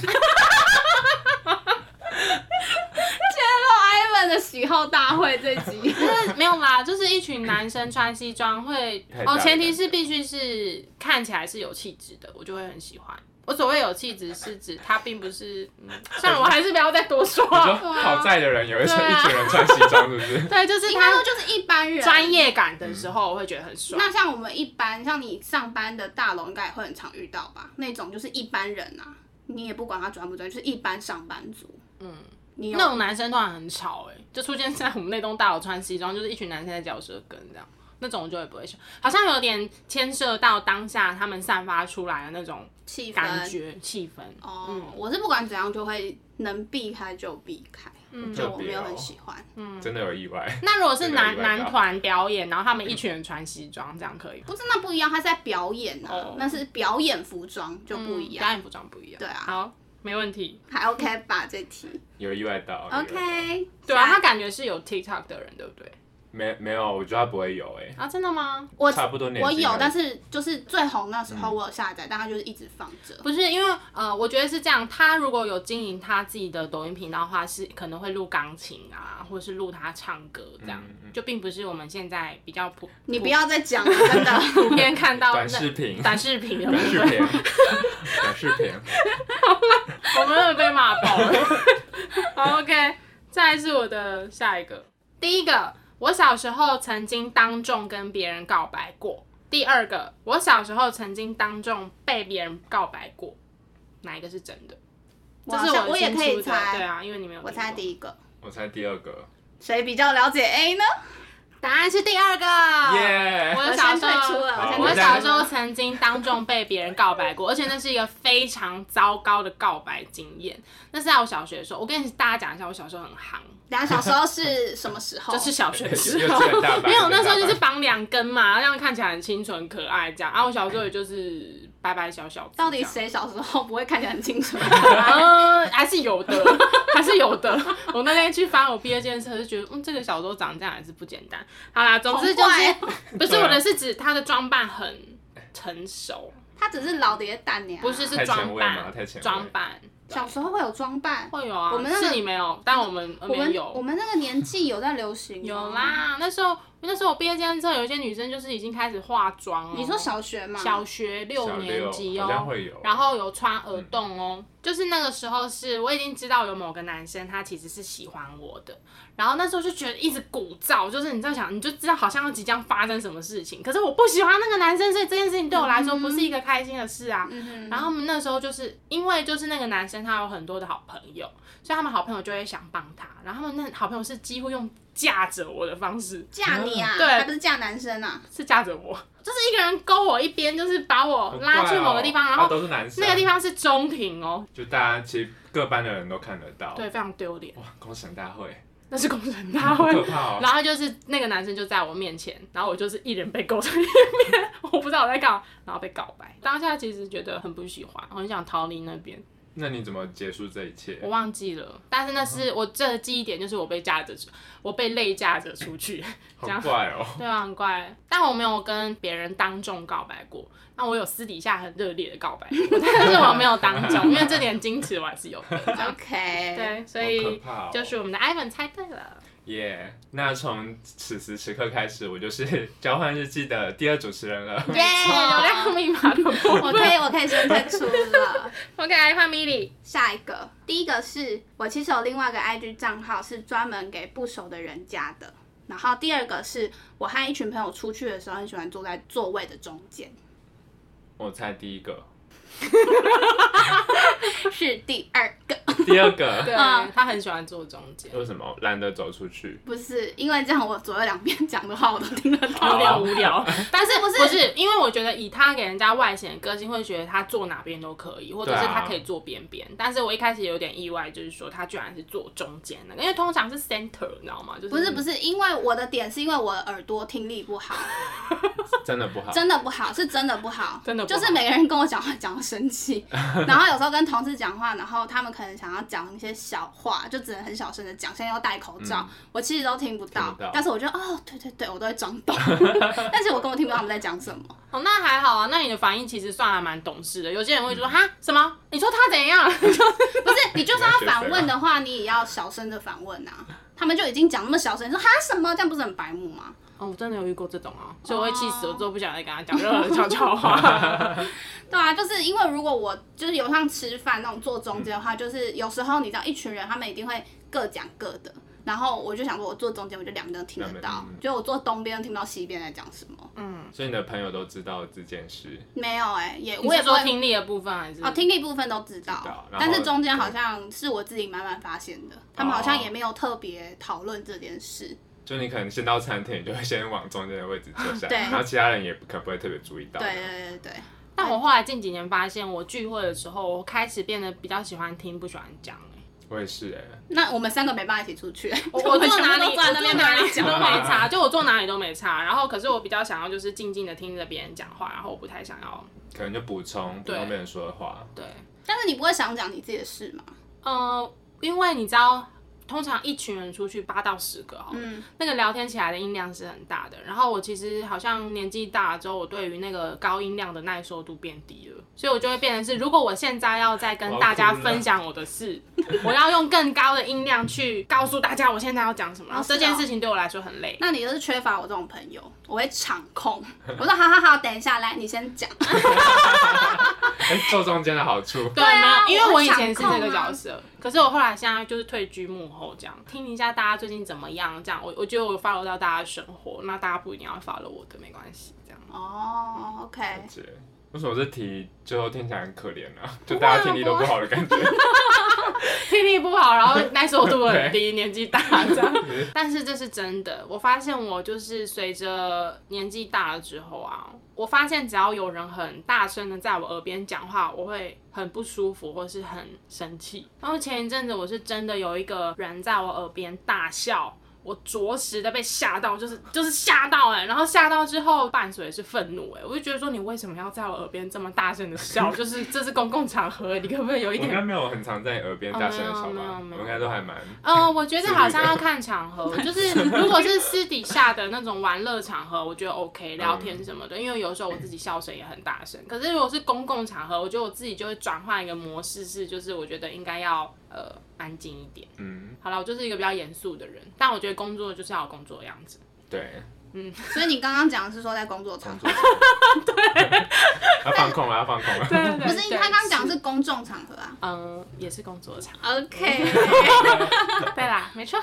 [SPEAKER 2] Ivan 的喜好大会这集，
[SPEAKER 1] 就是没有啦，就是一群男生穿西装会 哦，前提是必须是看起来是有气质的，我就会很喜欢。我所谓有气质是指他并不是，嗯，算了，我还是不要再多说
[SPEAKER 3] 你说
[SPEAKER 1] 了。
[SPEAKER 3] 讨债的人有一群
[SPEAKER 1] 对啊
[SPEAKER 3] 一群人穿西装，是不是？
[SPEAKER 1] 对，就是
[SPEAKER 2] 应该说就是一般人
[SPEAKER 1] 专。业感的时候，我会觉得很爽。
[SPEAKER 2] 那像我们一般，像你上班的大楼，应该也会很常遇到吧？那种就是一般人啊，你也不管他专不专业，就是一般上班族。
[SPEAKER 1] 嗯，
[SPEAKER 2] 你
[SPEAKER 1] 那种男生突然很吵、哎，就出现在我们那栋大楼穿西装，就是一群男生在嚼舌根这样，那种我就会不会喜欢，好像有点牵涉到当下他们散发出来的那种
[SPEAKER 2] 气氛
[SPEAKER 1] 感觉气氛。
[SPEAKER 2] 哦、
[SPEAKER 1] 嗯
[SPEAKER 2] 我是不管怎样就会能避开就避开，
[SPEAKER 1] 嗯
[SPEAKER 2] 就我没有很喜欢。
[SPEAKER 3] 嗯真的有意外。
[SPEAKER 1] 那如果是
[SPEAKER 3] 这个
[SPEAKER 1] 男
[SPEAKER 3] 意外到
[SPEAKER 1] 男团表演，然后他们一群人穿西装，这样可以吗？
[SPEAKER 2] 不是那不一样，他是在表演啊，
[SPEAKER 1] 哦
[SPEAKER 2] 那是表演服装就不一样，
[SPEAKER 1] 表演服装不一样。
[SPEAKER 2] 对啊
[SPEAKER 1] 好，没问题。
[SPEAKER 2] 还 OK 吧？这题
[SPEAKER 3] 有意外到。有意外到
[SPEAKER 2] OK，
[SPEAKER 1] 对啊，他感觉是有 TikTok 的人，对不对？
[SPEAKER 3] 没没有，我觉得他不会有哎，
[SPEAKER 1] 啊，真的吗？
[SPEAKER 2] 我
[SPEAKER 3] 差不多年
[SPEAKER 2] 我有，但是就是最红那时候
[SPEAKER 3] 嗯
[SPEAKER 2] 我有下载，但他就是一直放着。
[SPEAKER 1] 不是，因为呃，我觉得是这样。他如果有经营他自己的抖音频道的话，是可能会录钢琴啊，或者是录他唱歌这样，
[SPEAKER 3] 嗯嗯
[SPEAKER 1] 就并不是我们现在比较普
[SPEAKER 2] 你不要再讲了，真的。
[SPEAKER 1] 普遍看到
[SPEAKER 3] 短
[SPEAKER 1] 那
[SPEAKER 3] 视频，
[SPEAKER 1] 短视频
[SPEAKER 3] 短视频，短视频。
[SPEAKER 1] 我们有被骂爆了。好，OK，再来是我的下一个，第一个，我小时候曾经当众跟别人告白过。第二个，我小时候曾经当众被别人告白过，哪一个是真的？这是我
[SPEAKER 2] 也可以猜
[SPEAKER 1] 对啊，因为你没有
[SPEAKER 2] 我。猜第一个，
[SPEAKER 3] 我猜第二个，
[SPEAKER 2] 谁比较了解 A 呢？
[SPEAKER 1] 答案是第二个。
[SPEAKER 3] 耶
[SPEAKER 1] 我
[SPEAKER 2] 我
[SPEAKER 1] 小时候
[SPEAKER 2] 出了，
[SPEAKER 1] 我小时候曾经当众被别人告白过，而且那是一个非常糟糕的告白经验。那是在我小学的时候，我跟大家讲一下，我小时候很夯，
[SPEAKER 2] 等一下小时候是什么时候？
[SPEAKER 1] 就是小学的时候
[SPEAKER 3] 稚园大，班
[SPEAKER 1] 没有那时候就是绑两根嘛，这样看起来很清纯可爱这样。然后我小时候也就是白白小小，
[SPEAKER 2] 到底？谁小时候不会看起来很清楚？
[SPEAKER 1] 嗯，还是有的，还是有的。我那天去翻我毕业建设，就觉得嗯，这个小时候长这样还是不简单。好啦，总之就是 不是我的是指他的装扮很成熟，
[SPEAKER 2] 他只是老爹蛋娘，
[SPEAKER 1] 不是是装扮装扮。
[SPEAKER 2] 小时候会有装扮。
[SPEAKER 1] 会有啊，
[SPEAKER 2] 我们那个
[SPEAKER 1] 是你没有，但我们
[SPEAKER 2] 我们
[SPEAKER 1] 有
[SPEAKER 2] 我们那个年纪有在流行，
[SPEAKER 1] 有。啦。那时候那时候我毕业见之后，有一些女生就是已经开始化妆哦。
[SPEAKER 2] 你说小学吗？
[SPEAKER 1] 小学六年级哦，
[SPEAKER 3] 好像会有
[SPEAKER 1] 然后有穿耳洞哦，就是那个时候是我已经知道有某个男生他其实是喜欢我的，然后那时候就觉得一直鼓噪，就是你在想你就知道好像要即将发生什么事情，可是我不喜欢那个男生，所以这件事情对我来说不是一个开心的事啊。
[SPEAKER 2] 嗯，
[SPEAKER 1] 然后他们那时候就是因为就是那个男生他有很多的好朋友，所以他们好朋友就会想帮他，然后他们那好朋友是几乎用架着我的方式，
[SPEAKER 2] 架你啊？
[SPEAKER 1] 对
[SPEAKER 2] 还不是架男生啊？
[SPEAKER 1] 是架着我，就是一个人勾我一边，就是把我拉去某个地方，然
[SPEAKER 3] 啊
[SPEAKER 1] 后
[SPEAKER 3] 都是男生，
[SPEAKER 1] 那个地方是中庭哦，
[SPEAKER 3] 就大家其实各班的人都看得到。
[SPEAKER 1] 对，非常丢脸，
[SPEAKER 3] 哇，工程大会，
[SPEAKER 1] 那是工程大
[SPEAKER 3] 好
[SPEAKER 1] 会。
[SPEAKER 3] 可怕哦。
[SPEAKER 1] 然后就是那个男生就在我面前，然后我就是一人被勾在里面，我不知道我在干嘛，然后被告白。当下其实觉得很不喜欢，我很想逃离那边。
[SPEAKER 3] 那你怎么结束这一切
[SPEAKER 1] 我？忘记了，但是那是我这个记忆点，就是我被架着，我被累架着出去，这
[SPEAKER 3] 好
[SPEAKER 1] 样
[SPEAKER 3] 怪哦、
[SPEAKER 1] 对啊，很怪。但我没有跟别人当众告白过，那我有私底下很热烈的告白过，但是我没有当众，因为这点矜持我还是有的。
[SPEAKER 2] OK，，
[SPEAKER 1] 对，所以就是我们的 Ivan 猜对了。
[SPEAKER 3] 耶那从此时此刻开始，我就是 交换日记的第二主持人了。
[SPEAKER 2] 耶
[SPEAKER 1] 流量密码的部分
[SPEAKER 2] 我可以，我可以先退出了。
[SPEAKER 1] OK，换 Milly。
[SPEAKER 2] 下一个，第一个是我其实有另外一个 IG 账号是专门给不熟的人加的，然后第二个是我和一群朋友出去的时候，很喜欢坐在座位的中间，
[SPEAKER 3] 我猜第一个，
[SPEAKER 2] 是第二个，
[SPEAKER 3] 第二个
[SPEAKER 1] 对，
[SPEAKER 2] 嗯
[SPEAKER 1] 他很喜欢坐中间，
[SPEAKER 3] 为什么懒得走出去？
[SPEAKER 2] 不是因为这样我左右两边讲的话我都听得
[SPEAKER 1] 有
[SPEAKER 2] 到。
[SPEAKER 1] 点无聊。但是
[SPEAKER 2] 不是
[SPEAKER 1] 不是，因为我觉得以他给人家外显的个性，会觉得他坐哪边都可以，或者是
[SPEAKER 3] 对啊
[SPEAKER 1] 他可以坐边边。但是我一开始有点意外，就是说他居然是坐中间的，因为通常是 center，你知道吗？就是
[SPEAKER 2] 不是不是，因为我的点是因为我的耳朵听力不好，
[SPEAKER 3] 真的不好。
[SPEAKER 2] 真的不好，是真的不好，
[SPEAKER 1] 真的不好
[SPEAKER 2] 就是每个人跟我讲话讲到生气，然后有时候跟同事讲话，然后他们可能想要讲一些小话，就只能很小声的讲，现在要戴口罩，我其实都听不到，
[SPEAKER 3] 不到
[SPEAKER 2] 但是我就哦，对对对，我都会装懂，但是我根本听不到他们在讲什么。
[SPEAKER 1] 哦，那还好啊，那你的反应其实算还蛮懂事的。有些人会说哈什么？你说他怎样？
[SPEAKER 2] 不是，你就算要反问的话，你也要小声的反问啊。他们就已经讲那么小声，你说哈什么，这样不是很白目吗？
[SPEAKER 1] 哦，我真的有遇过这种啊，所以我会气死，我之后不想再跟他讲任何的悄悄话。
[SPEAKER 2] 对啊，就是因为如果我就是有像吃饭那种坐中间的话，就是有时候你知道一群人他们一定会各讲各的，然后我就想说我坐中间，我就两边都听得到就我坐东边听不到西边在讲什么。
[SPEAKER 3] 嗯所以你的朋友都知道这件事，
[SPEAKER 2] 没有哎、也我也不会
[SPEAKER 1] 是说听力的部分还是？
[SPEAKER 2] 哦，听力部分都知道，
[SPEAKER 3] 知道
[SPEAKER 2] 但是中间好像是我自己慢慢发现的，他们好像
[SPEAKER 3] 哦
[SPEAKER 2] 也没有特别讨论这件事。
[SPEAKER 3] 就你可能先到餐厅，你就会先往中间的位置坐下来，然后其他人也可能不会特别注意到。
[SPEAKER 2] 对对对对，
[SPEAKER 1] 但我后来近几年发现，我聚会的时候，我开始变得比较喜欢听，不喜欢讲、欸。
[SPEAKER 3] 我也是哎、
[SPEAKER 2] 那我们三个没办法一起出去，
[SPEAKER 1] 我我坐哪里，我
[SPEAKER 2] 都坐在那边
[SPEAKER 1] 坐哪里都没差，就我坐哪里都没差。然后，可是我比较想要就是静静的听着别人讲话，然后我不太想要
[SPEAKER 3] 可能就补充补
[SPEAKER 1] 对
[SPEAKER 3] 充别人说的话。
[SPEAKER 1] 对，
[SPEAKER 2] 但是你不会想讲你自己的事吗？
[SPEAKER 1] 呃，因为你知道，通常一群人出去八到十个好了，
[SPEAKER 2] 嗯，
[SPEAKER 1] 那个聊天起来的音量是很大的。然后我其实好像年纪大了之后，我对于那个高音量的耐受度变低了，所以我就会变成是，如果我现在要再跟大家分享我的事，我要用更高的音量去告诉大家我现在要讲什么，然后这件事情对我来说很累。
[SPEAKER 2] 那你就是缺乏我这种朋友，我会场控。我说好好好，等一下来，你先讲。
[SPEAKER 3] 哎、坐中间的好处，
[SPEAKER 1] 对，
[SPEAKER 2] 啊，
[SPEAKER 1] 因为我以前是这个角色，可是我后来现在就是退居幕后，这样听一下大家最近怎么样，这样我我觉得我 follow 到大家的生活，那大家不一定要 follow 我的，没关系，这样。
[SPEAKER 2] 哦，OK，
[SPEAKER 3] 是为什么这题最后听起来很可怜啊？就大家听力都不好的感觉。
[SPEAKER 1] 听力不好，然后耐受度很低，年纪大这样。但是这是真的，我发现我就是随着年纪大了之后啊，我发现只要有人很大声的在我耳边讲话，我会很不舒服或是很生气。然后前一阵子我是真的有一个人在我耳边大笑。我着实的被吓到，就是就是吓到哎、然后吓到之后伴随是愤怒哎、我就觉得说你为什么要在我耳边这么大声的笑？就是这是公共场合，你可不可以有一点
[SPEAKER 3] 我应该没有很常在你耳边大声的笑
[SPEAKER 1] 哦没有
[SPEAKER 3] 吧？我应该都还蛮……
[SPEAKER 1] 呃，我觉得好像要看场合，就是如果是私底下的那种玩乐场合，我觉得 OK，聊天什么的，因为有时候我自己笑声也很大声。可是如果是公共场合，我觉得我自己就会转换一个模式，是就是我觉得应该要呃安静一点。
[SPEAKER 3] 嗯，
[SPEAKER 1] 好了，我就是一个比较严肃的人，但我觉得工作就是要有工作的样子。
[SPEAKER 3] 对，嗯
[SPEAKER 2] 所以你刚刚讲的是说在工作场合，
[SPEAKER 3] 要放空了，要放空了。
[SPEAKER 1] 对
[SPEAKER 2] 不是他刚刚讲的是公众场合啊。
[SPEAKER 1] 嗯，也是工作场合。
[SPEAKER 2] OK，
[SPEAKER 1] 对啦，没错。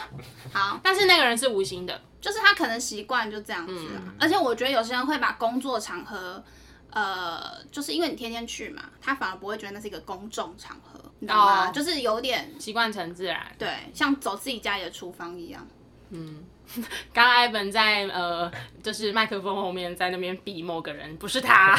[SPEAKER 2] 好，
[SPEAKER 1] 但是那个人是无心的，
[SPEAKER 2] 就是他可能习惯就这样子啊。而且我觉得有些人会把工作场合，呃，就是因为你天天去嘛，他反而不会觉得那是一个公众场合，你知道吗？
[SPEAKER 1] 哦
[SPEAKER 2] 就是有点
[SPEAKER 1] 习惯成自然。
[SPEAKER 2] 对，像走自己家里的厨房一样。
[SPEAKER 1] 刚刚艾本在呃，就是麦克风后面在那边比某个人，不是他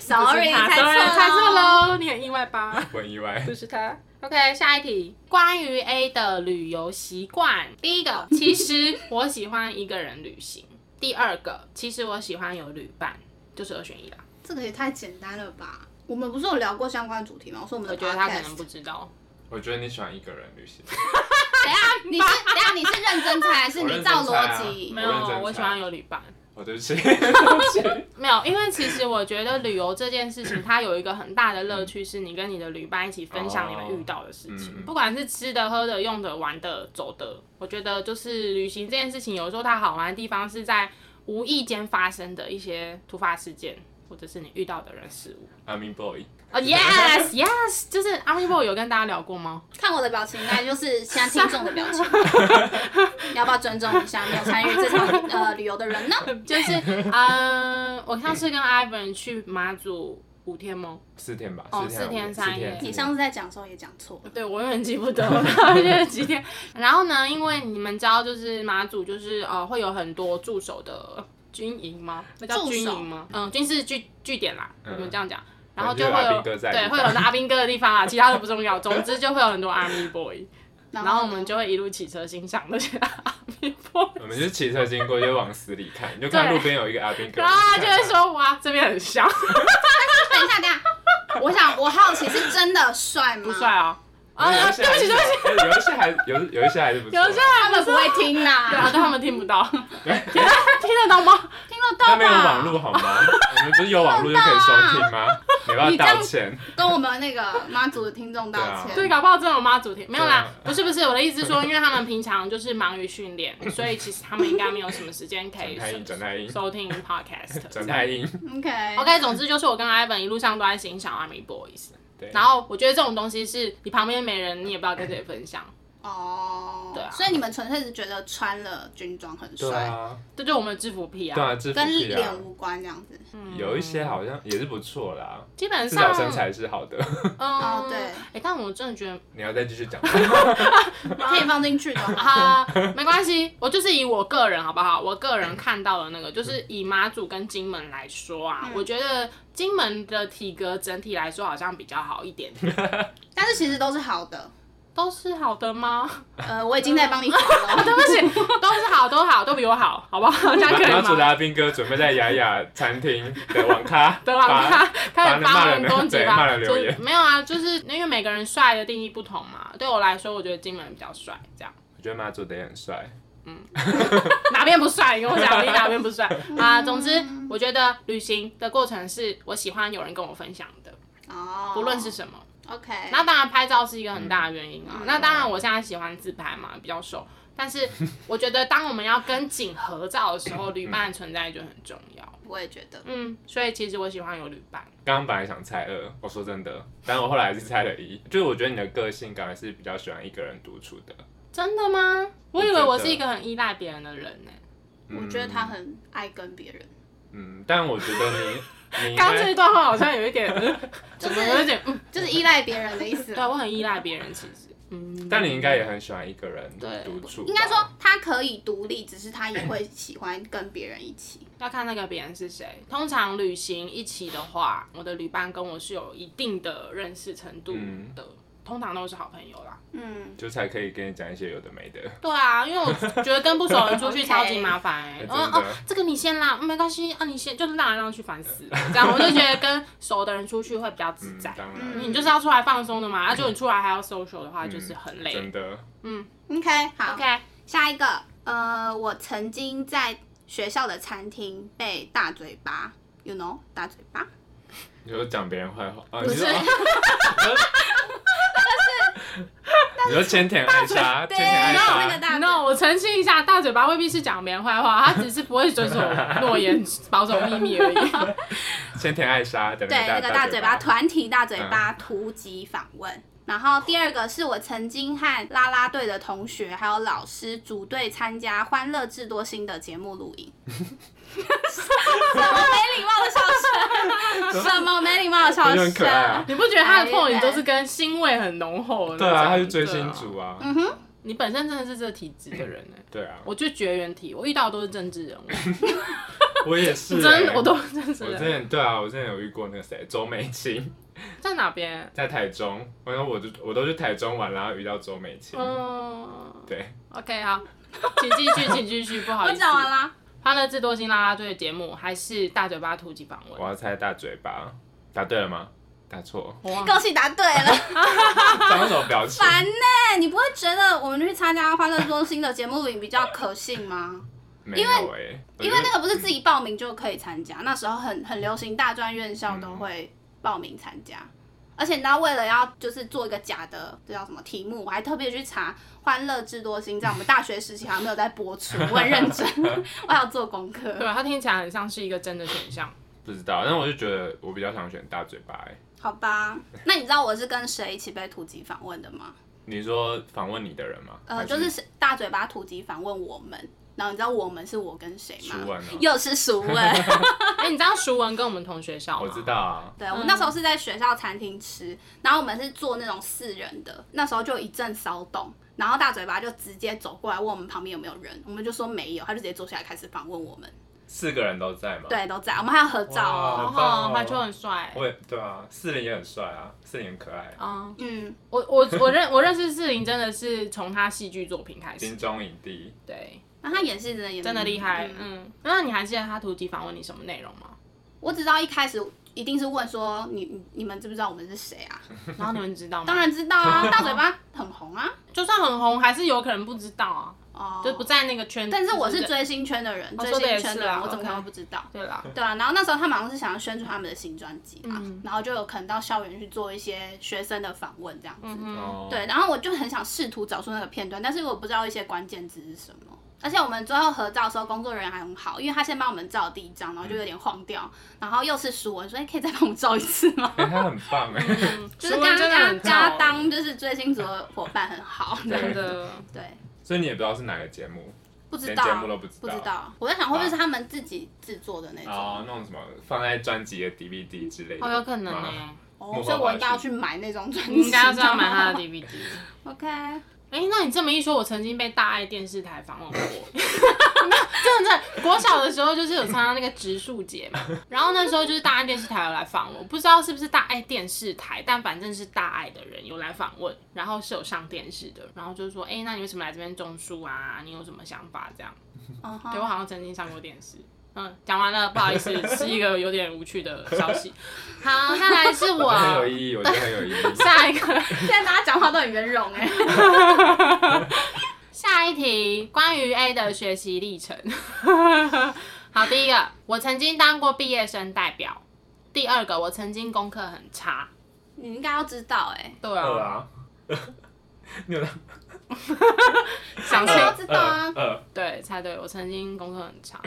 [SPEAKER 2] Sorry，
[SPEAKER 1] 不是他
[SPEAKER 2] 猜错
[SPEAKER 1] sorry，猜错
[SPEAKER 2] 喽。
[SPEAKER 1] 喽，你很意外吧？
[SPEAKER 3] 我很意外。
[SPEAKER 1] 不是他。OK，下一题，关于 A 的旅游习惯，第一个，其实我喜欢一个人旅行；第二个，其实我喜欢有旅伴，就是二选一啦。
[SPEAKER 2] 这个也太简单了吧！我们不是有聊过相关主题吗？我说我们的
[SPEAKER 1] 我觉得他可能不知道。
[SPEAKER 3] 我觉得你喜欢一个人旅行，
[SPEAKER 2] 等一下 你是等一下你是认真猜还是
[SPEAKER 3] 我认
[SPEAKER 2] 你照
[SPEAKER 3] 真猜啊
[SPEAKER 2] 逻辑？
[SPEAKER 1] 没
[SPEAKER 3] 我认真
[SPEAKER 1] 有，我喜
[SPEAKER 3] 猜
[SPEAKER 1] 欢有旅伴。
[SPEAKER 3] 我，对不起，对不起，
[SPEAKER 1] 没有，因为其实我觉得旅游这件事情，它有一个很大的乐趣，是你跟你的旅伴一起分享你们遇到的事情，
[SPEAKER 3] 嗯
[SPEAKER 1] 不管是吃的、喝的、用的、玩的、走的。我觉得就是旅行这件事情，有时候它好玩的地方是在无意间发生的一些突发事件，或者是你遇到的人事物。
[SPEAKER 3] 阿明 boy，
[SPEAKER 1] 啊、y e s yes，就是阿咪 boy 有跟大家聊过吗？
[SPEAKER 2] 看我的表情，应该就是 现在听众的表情。你 要不要尊重一下没有参与这场呃旅游的人呢？
[SPEAKER 1] 就是，嗯、我上次跟 Ivan 去马祖五天吗？
[SPEAKER 3] 四天吧，
[SPEAKER 1] 哦
[SPEAKER 3] 四
[SPEAKER 1] 四天三夜
[SPEAKER 2] 你上次在讲的时候也讲错了。
[SPEAKER 1] 对，我永远记不得 我到底是几天。然后呢，因为你们知道，就是马祖就是呃会有很多驻守的军营吗？那叫军营吗？嗯，军事据据点啦，我
[SPEAKER 3] 嗯
[SPEAKER 1] 们这样讲。然后
[SPEAKER 3] 就
[SPEAKER 1] 会有
[SPEAKER 3] 阿兵哥在的
[SPEAKER 1] 对，会有很多阿兵哥的地方啊，其他的不重要。总之就会有很多 Army Boy，
[SPEAKER 2] 然
[SPEAKER 1] 然后我们就会一路骑车欣赏那些 Army Boy。
[SPEAKER 3] 我们就骑车经过，就往死里看，你 就看路边有一个阿兵哥，
[SPEAKER 1] 然后就会说：“哇，这边很香，
[SPEAKER 2] 等一下，等一下，我想我好奇是真的帅吗？
[SPEAKER 1] 不帅啊！”啊，对不起，对不起，
[SPEAKER 3] 哎有一些还有有一些还是不错，
[SPEAKER 1] 有些
[SPEAKER 2] 他们不会听
[SPEAKER 1] 对啊，
[SPEAKER 2] 啦，
[SPEAKER 1] 但他们听不到，听得 听得到吗？
[SPEAKER 2] 听得到
[SPEAKER 3] 那没有网
[SPEAKER 2] 吧？
[SPEAKER 3] 络好吗？我们不是有网络就可以收听吗？你要不要
[SPEAKER 2] 你这样
[SPEAKER 3] 道歉？
[SPEAKER 2] 跟我们那个妈祖的听众道歉。
[SPEAKER 1] 对，搞不好真的有妈祖听，没有啦不是不是，我的意思是说，因为他们平常就是忙于训练，所以其实他们应该没有什么时间可以收听 podcast。
[SPEAKER 3] 整太硬。
[SPEAKER 2] OK
[SPEAKER 1] OK，总之就是我跟 Ivan 一路上都在欣赏 Army Boys，然后我觉得这种东西是你旁边没人，你也不知道跟谁分享，
[SPEAKER 2] 哦，
[SPEAKER 1] 对啊
[SPEAKER 2] 所以你们纯粹是觉得穿了军装很帅，
[SPEAKER 3] 对啊，
[SPEAKER 1] 这就是我们的制服癖啊。
[SPEAKER 3] 对啊，制服
[SPEAKER 2] 跟
[SPEAKER 3] 癖啊
[SPEAKER 2] 脸，无关这样子。
[SPEAKER 3] 有一些好像也是不错啦，
[SPEAKER 1] 基本上
[SPEAKER 3] 至少身材是好的。
[SPEAKER 1] 嗯，
[SPEAKER 2] 哦对
[SPEAKER 1] 哎，但我真的觉得
[SPEAKER 3] 你要再继续讲吗，
[SPEAKER 2] 可以放进去的吗？
[SPEAKER 1] 啊，没关系，我就是以我个人好不好？我个人看到的那个，就是以马祖跟金门来说啊，我觉得金门的体格整体来说好像比较好一点，
[SPEAKER 2] 但是其实都是好的。
[SPEAKER 1] 都是好的吗？
[SPEAKER 2] 呃，我已经在帮你划了。
[SPEAKER 1] 对不起，都是好，都好，都比我好，好不好？这样可以
[SPEAKER 3] 然后主的
[SPEAKER 1] 吗？
[SPEAKER 3] 阿兵哥准备在雅雅餐厅的网咖
[SPEAKER 1] 对吧？
[SPEAKER 3] 发
[SPEAKER 1] 他开始发
[SPEAKER 3] 骂人的
[SPEAKER 1] 文攻击吧，
[SPEAKER 3] 对骂人
[SPEAKER 1] 就是
[SPEAKER 3] 留言
[SPEAKER 1] 没有啊，就是因为每个人帅的定义不同嘛。对我来说，我觉得金门比较帅，这样。
[SPEAKER 3] 我觉得妈祖的也很帅，嗯
[SPEAKER 1] 哪边不帅？你跟我讲，你哪边不帅啊？总之，我觉得旅行的过程是我喜欢有人跟我分享的，
[SPEAKER 2] 哦，
[SPEAKER 1] 不论是什么。
[SPEAKER 2] OK，
[SPEAKER 1] 那当然，拍照是一个很大的原因
[SPEAKER 3] 嗯
[SPEAKER 1] 啊。那当然，我现在喜欢自拍嘛，比较瘦。但是 我觉得，当我们要跟景合照的时候，旅伴的存在就很重要。
[SPEAKER 2] 我也觉得。
[SPEAKER 1] 嗯，所以其实我喜欢有旅伴。
[SPEAKER 3] 刚刚本来想猜二，我说真的，但我后来还是猜了一，就是我觉得你的个性感觉是比较喜欢一个人独处的。
[SPEAKER 1] 真的吗？我以为
[SPEAKER 3] 我
[SPEAKER 1] 是一个很依赖别人的人呢、
[SPEAKER 2] 我觉得他很爱跟别人，
[SPEAKER 3] 嗯，但我觉得你
[SPEAKER 1] 刚刚这一段话好像有一点，
[SPEAKER 2] 就是
[SPEAKER 1] 怎么有一点，嗯，
[SPEAKER 2] 就是依赖别人的意思
[SPEAKER 1] 对。我很依赖别人，其实，嗯，
[SPEAKER 3] 但你应该也很喜欢一个人
[SPEAKER 1] 对
[SPEAKER 3] 独处。
[SPEAKER 2] 应该说他可以独立，只是他也会喜欢跟别人一起。
[SPEAKER 1] 要看那个别人是谁。通常旅行一起的话，我的旅伴跟我是有一定的认识程度
[SPEAKER 3] 嗯
[SPEAKER 1] 的，通常都是好朋友啦。
[SPEAKER 2] 嗯，
[SPEAKER 3] 就才可以跟你讲一些有的没的。
[SPEAKER 1] 对啊，因为我觉得跟不熟的人出去 超级麻烦哎、哦哦，这个你先啦，没关系啊，你先就是让来让去，烦死了。这样我就觉得跟熟的人出去会比较自
[SPEAKER 3] 嗯，
[SPEAKER 1] 在。
[SPEAKER 3] 当然，
[SPEAKER 2] 嗯
[SPEAKER 1] 你就是要出来放松的嘛，啊，就你出来还要 social 的话，就是很累。
[SPEAKER 3] 真的。
[SPEAKER 2] 嗯 OK，好
[SPEAKER 1] OK，
[SPEAKER 2] 下一个，呃，我曾经在学校的餐厅被大嘴巴，you know，大嘴巴，
[SPEAKER 3] 你说讲别人坏话啊？
[SPEAKER 1] 不是
[SPEAKER 3] 你说，千田爱莎，千
[SPEAKER 2] 对，
[SPEAKER 3] 田爱
[SPEAKER 2] 然后那个
[SPEAKER 1] no，我澄清一下，大嘴巴未必是讲别人坏话，他只是不会遵守 诺言、保守秘密而已。
[SPEAKER 3] 千田爱莎的
[SPEAKER 2] 对，那
[SPEAKER 3] 那
[SPEAKER 2] 个大嘴巴
[SPEAKER 3] 巴，
[SPEAKER 2] 团体大嘴巴突击访问。然后第二个是我曾经和啦啦队的同学还有老师组队参加《欢乐智多星》的节目录影。什么没礼貌的笑声？什么没礼貌的笑
[SPEAKER 3] 我觉得很可爱啊
[SPEAKER 2] 声？
[SPEAKER 1] 你不觉得他的 point 都是跟腥味很浓厚的？
[SPEAKER 3] 对啊，他是追星族啊，
[SPEAKER 2] 嗯哼，
[SPEAKER 1] 你本身真的是这个体质的人呢、
[SPEAKER 3] 对啊，
[SPEAKER 1] 我就绝缘体，我遇到的都是政治人物，
[SPEAKER 3] 我也是欸，
[SPEAKER 1] 真的我都是政治
[SPEAKER 3] 我之
[SPEAKER 1] 人物。
[SPEAKER 3] 前对啊，我之前有遇过那个谁，周美青，
[SPEAKER 1] 在哪边？
[SPEAKER 3] 在台中，然后我就我都去台中玩，然后遇到周美青，
[SPEAKER 1] 嗯
[SPEAKER 3] 对
[SPEAKER 1] ，，OK，好，请继续，请继续，不好
[SPEAKER 2] 我
[SPEAKER 1] 意思。
[SPEAKER 2] 我讲完啦。
[SPEAKER 1] 欢乐智多星啦啦队的节目还是大嘴巴突击访问
[SPEAKER 3] 我？要猜大嘴巴，答对了吗？答错，
[SPEAKER 2] 恭喜答对了，
[SPEAKER 3] 张什么表情？
[SPEAKER 2] 烦呢、你不会觉得我们去参加欢乐多星的节目里比较可信吗？
[SPEAKER 3] 没有哎，我觉得
[SPEAKER 2] 因为那个不是自己报名就可以参加，那时候很很流行，大专院校都会报名参加。而且你知道，为了要就是做一个假的，这叫什么题目，我还特别去查《欢乐智多星》在我们大学时期好像没有在播出，我很认真，我还要做功课。
[SPEAKER 1] 对，它听起来很像是一个真的选项。
[SPEAKER 3] 不知道，但我就觉得我比较想选大嘴巴哎。
[SPEAKER 2] 好吧，那你知道我是跟谁一起被突击访问的吗？
[SPEAKER 3] 你说访问你的人吗？
[SPEAKER 2] 呃，就是大嘴巴突击访问我们，然后你知道我们是我跟谁吗？
[SPEAKER 3] 文哦
[SPEAKER 2] 又是熟文。
[SPEAKER 1] 哎、你知道熟文跟我们同学校吗？
[SPEAKER 3] 我知道啊，
[SPEAKER 2] 对，我们那时候是在学校餐厅吃，然后我们是坐那种四人的，那时候就一阵骚动，然后大嘴巴就直接走过来问我们旁边有没有人，我们就说没有，他就直接坐下来开始访问我们，
[SPEAKER 3] 四个人都在吗。，
[SPEAKER 2] 对，都在，我们还有合照
[SPEAKER 3] 哇
[SPEAKER 2] 哦。
[SPEAKER 3] 很棒哦
[SPEAKER 1] 哦，排球很帅。
[SPEAKER 3] 我也对啊，四零也很帅啊，四零很可爱，
[SPEAKER 1] 嗯，
[SPEAKER 2] 嗯，
[SPEAKER 1] 我我我认我认识四零真的是从他戏剧作品开始
[SPEAKER 3] 金，钟影帝。
[SPEAKER 1] 对，
[SPEAKER 2] 那他演戏真的演得
[SPEAKER 1] 真的厉害。
[SPEAKER 2] 嗯
[SPEAKER 1] 嗯，那你还记得他突击访问你什么内容吗？
[SPEAKER 2] 我只知道一开始一定是问说你你你们知不知道我们是谁啊？
[SPEAKER 1] 然后你们知道吗？
[SPEAKER 2] 当，然知道啊，大嘴巴很红啊。
[SPEAKER 1] 就算很红，还是有可能不知道啊，
[SPEAKER 2] 哦，
[SPEAKER 1] 就不在那个圈。
[SPEAKER 2] 但是我是追星圈的人，追星圈的人，我怎么可能会不知道？
[SPEAKER 1] 对啦，
[SPEAKER 2] 对啊，然后那时候他们好像是想要宣传他们的新专辑嘛，
[SPEAKER 1] 嗯
[SPEAKER 2] 然后就有可能到校园去做一些学生的访问这样子。对，然后我就很想试图找出那个片段，但是我不知道一些关键字是什么。而且我们最后合照的时候，工作人员还很好，因为他先帮我们照第一张，然后就有点晃掉，然后又是舒文说：“哎、可以再帮我们照一次吗
[SPEAKER 3] 哎，他很棒哎，
[SPEAKER 1] 嗯，
[SPEAKER 2] 就是
[SPEAKER 1] 淑
[SPEAKER 2] 跟他跟他
[SPEAKER 1] 文真的很
[SPEAKER 2] 跟他
[SPEAKER 1] 照
[SPEAKER 2] 当就是追星族的伙伴很好。
[SPEAKER 1] 真的。
[SPEAKER 2] 对，
[SPEAKER 3] 所以你也不知道是哪个节目
[SPEAKER 2] 不知道
[SPEAKER 3] 连节目都不知道
[SPEAKER 2] 不知道。我在想会不会是他们自己制作的那种？
[SPEAKER 3] 哦，那种什么放在专辑的 DVD 之类的，
[SPEAKER 1] 哦，有可能呢、
[SPEAKER 3] 吗
[SPEAKER 2] 哦，
[SPEAKER 3] 幕后
[SPEAKER 2] 所以我应该要去买那种专辑。
[SPEAKER 1] 你应该要是要买他的 DVD。
[SPEAKER 2] OK，
[SPEAKER 1] 哎、那你这么一说，我曾经被大爱电视台访问过。真的真的，国小的时候就是有参加那个植树节嘛，然后那时候就是大爱电视台有来访我，不知道是不是大爱电视台，但反正是大爱的人有来访问，然后是有上电视的，然后就是说，哎、那你为什么来这边种树啊？你有什么想法？这样，对我好像曾经上过电视。嗯，讲完了，不好意思，是一个有点无趣的消息。好，再来是
[SPEAKER 3] 我很有意义，我觉得很有意义。
[SPEAKER 1] 下一个。
[SPEAKER 2] 现在大家讲话都很圆融哎。
[SPEAKER 1] 下一题，关于 A 的学习历程。好，第一个，我曾经当过毕业生代表。第二个，我曾经功课很差。
[SPEAKER 2] 你应该要知道哎，
[SPEAKER 1] 对
[SPEAKER 3] 二
[SPEAKER 1] 啊，
[SPEAKER 3] 啊，你有
[SPEAKER 1] 想
[SPEAKER 2] 应该要
[SPEAKER 1] 猜
[SPEAKER 2] 知道啊。
[SPEAKER 1] 对，猜对，我曾经功课很差。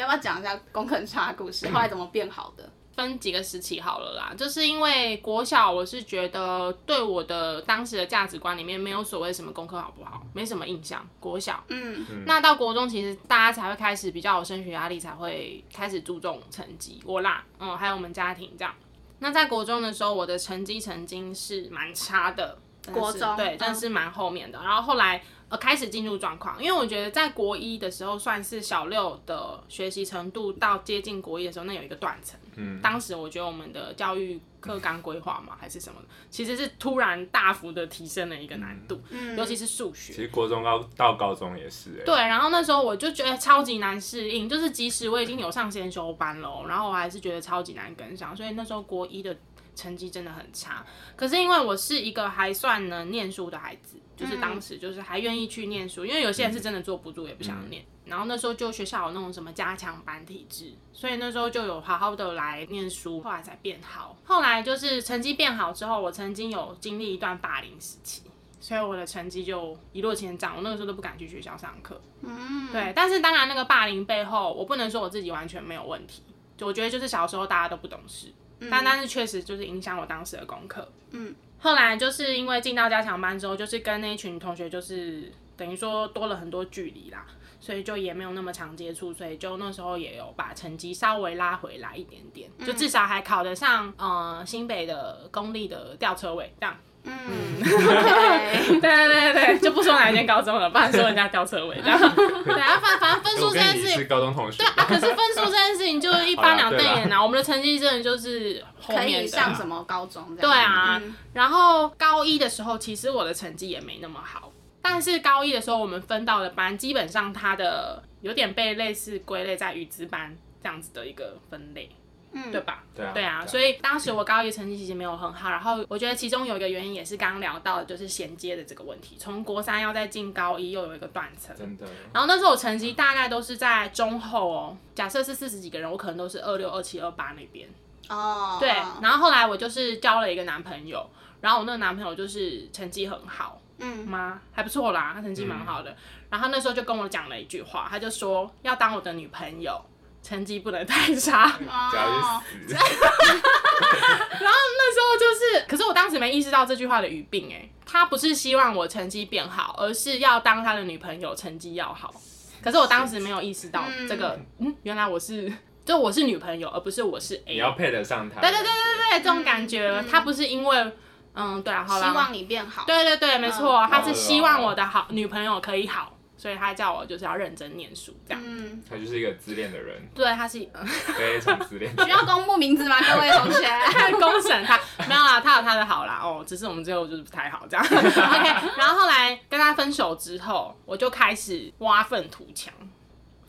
[SPEAKER 2] 要不要讲一下功课很差的故事？后来怎么变好的？
[SPEAKER 1] 分几个时期好了啦，就是因为国小，我是觉得对我的当时的价值观里面没有所谓什么功课好不好，没什么印象。国小，
[SPEAKER 2] 嗯，
[SPEAKER 1] 那到国中，其实大家才会开始比较有升学压力，才会开始注重成绩。我啦，嗯，还有我们家庭这样。那在国中的时候，我的成绩曾经是蛮差的，但是
[SPEAKER 2] 国中
[SPEAKER 1] 对
[SPEAKER 2] 嗯，
[SPEAKER 1] 但是蛮后面的。然后后来呃开始进入状况，因为我觉得在国一的时候算是小六的学习程度到接近国一的时候，那有一个断层。
[SPEAKER 3] 嗯，
[SPEAKER 1] 当时我觉得我们的教育课纲规划嘛，还是什么的，其实是突然大幅的提升了一个难度，
[SPEAKER 2] 嗯。
[SPEAKER 1] 尤其是数学。
[SPEAKER 3] 其实国中高到高中也是哎，
[SPEAKER 1] 对，然后那时候我就觉得超级难适应，就是即使我已经有上先修班了哦，然后我还是觉得超级难跟上，所以那时候国一的成绩真的很差。可是因为我是一个还算能念书的孩子，就是当时就是还愿意去念书，因为有些人是真的坐不住，也不想念。然后那时候就学校有那种什么加强班体制，所以那时候就有好好的来念书，后来才变好。后来就是成绩变好之后，我曾经有经历一段霸凌时期。所以我的成绩就一落千丈，我那个时候都不敢去学校上课。
[SPEAKER 2] 嗯，
[SPEAKER 1] 对，但是当然那个霸凌背后，我不能说我自己完全没有问题，就我觉得就是小时候大家都不懂事，但但是确实就是影响我当时的功课。
[SPEAKER 2] 嗯，
[SPEAKER 1] 后来就是因为进到加强班之后，就是跟那一群同学就是等于说多了很多距离啦，所以就也没有那么常接触，所以就那时候也有把成绩稍微拉回来一点点，就至少还考得上呃新北的公立的吊车位这样。
[SPEAKER 2] 嗯
[SPEAKER 1] 对对对对，就不说哪一间高中了，不然说人家吊车尾这样。对啊，反反正分数这件事情
[SPEAKER 3] 跟你是高中同学，
[SPEAKER 1] 啊，可是分数这件事情就一翻两瞪眼啊。我们的成绩真的就是
[SPEAKER 2] 可以。上什么高中这样？
[SPEAKER 1] 对啊然后高一的时候，其实我的成绩也没那么好，但是高一的时候我们分到的班，基本上它的有点被类似归类在语资班这样子的一个分类。
[SPEAKER 2] 嗯
[SPEAKER 1] 对吧？
[SPEAKER 3] 对啊，
[SPEAKER 1] 对啊，所以当时我高一成绩其实没有很好，然后我觉得其中有一个原因也是刚刚聊到的，就是衔接的这个问题，从国三要再进高一又有一个断层。
[SPEAKER 3] 真的，
[SPEAKER 1] 然后那时候我成绩大概都是在中后哦，假设是四十几个人，我可能都是二六、二七、二八那边。
[SPEAKER 2] 哦，
[SPEAKER 1] 对，
[SPEAKER 2] 哦
[SPEAKER 1] 然后后来我就是交了一个男朋友，然后我那个男朋友就是成绩很好
[SPEAKER 2] 嗯，
[SPEAKER 1] 吗？还不错啦，他成绩蛮好的。然后那时候就跟我讲了一句话，他就说要当我的女朋友，成绩不能太差。
[SPEAKER 3] 只 要
[SPEAKER 2] 哦，
[SPEAKER 3] 去死，
[SPEAKER 1] 那时候就是，可是我当时没意识到这句话的语病哎、他不是希望我成绩变好，而是要当他的女朋友，成绩要好。可是我当时没有意识到这个，嗯，原来我是，就我是女朋友，而不是我是 A。
[SPEAKER 3] 你要配得上他。
[SPEAKER 1] 对对对对对，这种感觉，他不是因为，嗯，对啊，好啦，
[SPEAKER 2] 希望你变好。
[SPEAKER 1] 对对对，没错，
[SPEAKER 2] 嗯
[SPEAKER 1] 他是希望我的好女朋友可以好，所以他叫我就是要认真念书这样。
[SPEAKER 2] 嗯，
[SPEAKER 3] 他就是一个自恋的人，
[SPEAKER 1] 对，他是。
[SPEAKER 3] 非常自恋。
[SPEAKER 2] 需要公布名字吗，各位同学？
[SPEAKER 1] 公审他没有啦，他有他的好啦，哦，只是我们最后就是不太好这样。OK，然后后来跟他分手之后，我就开始挖粪土墙，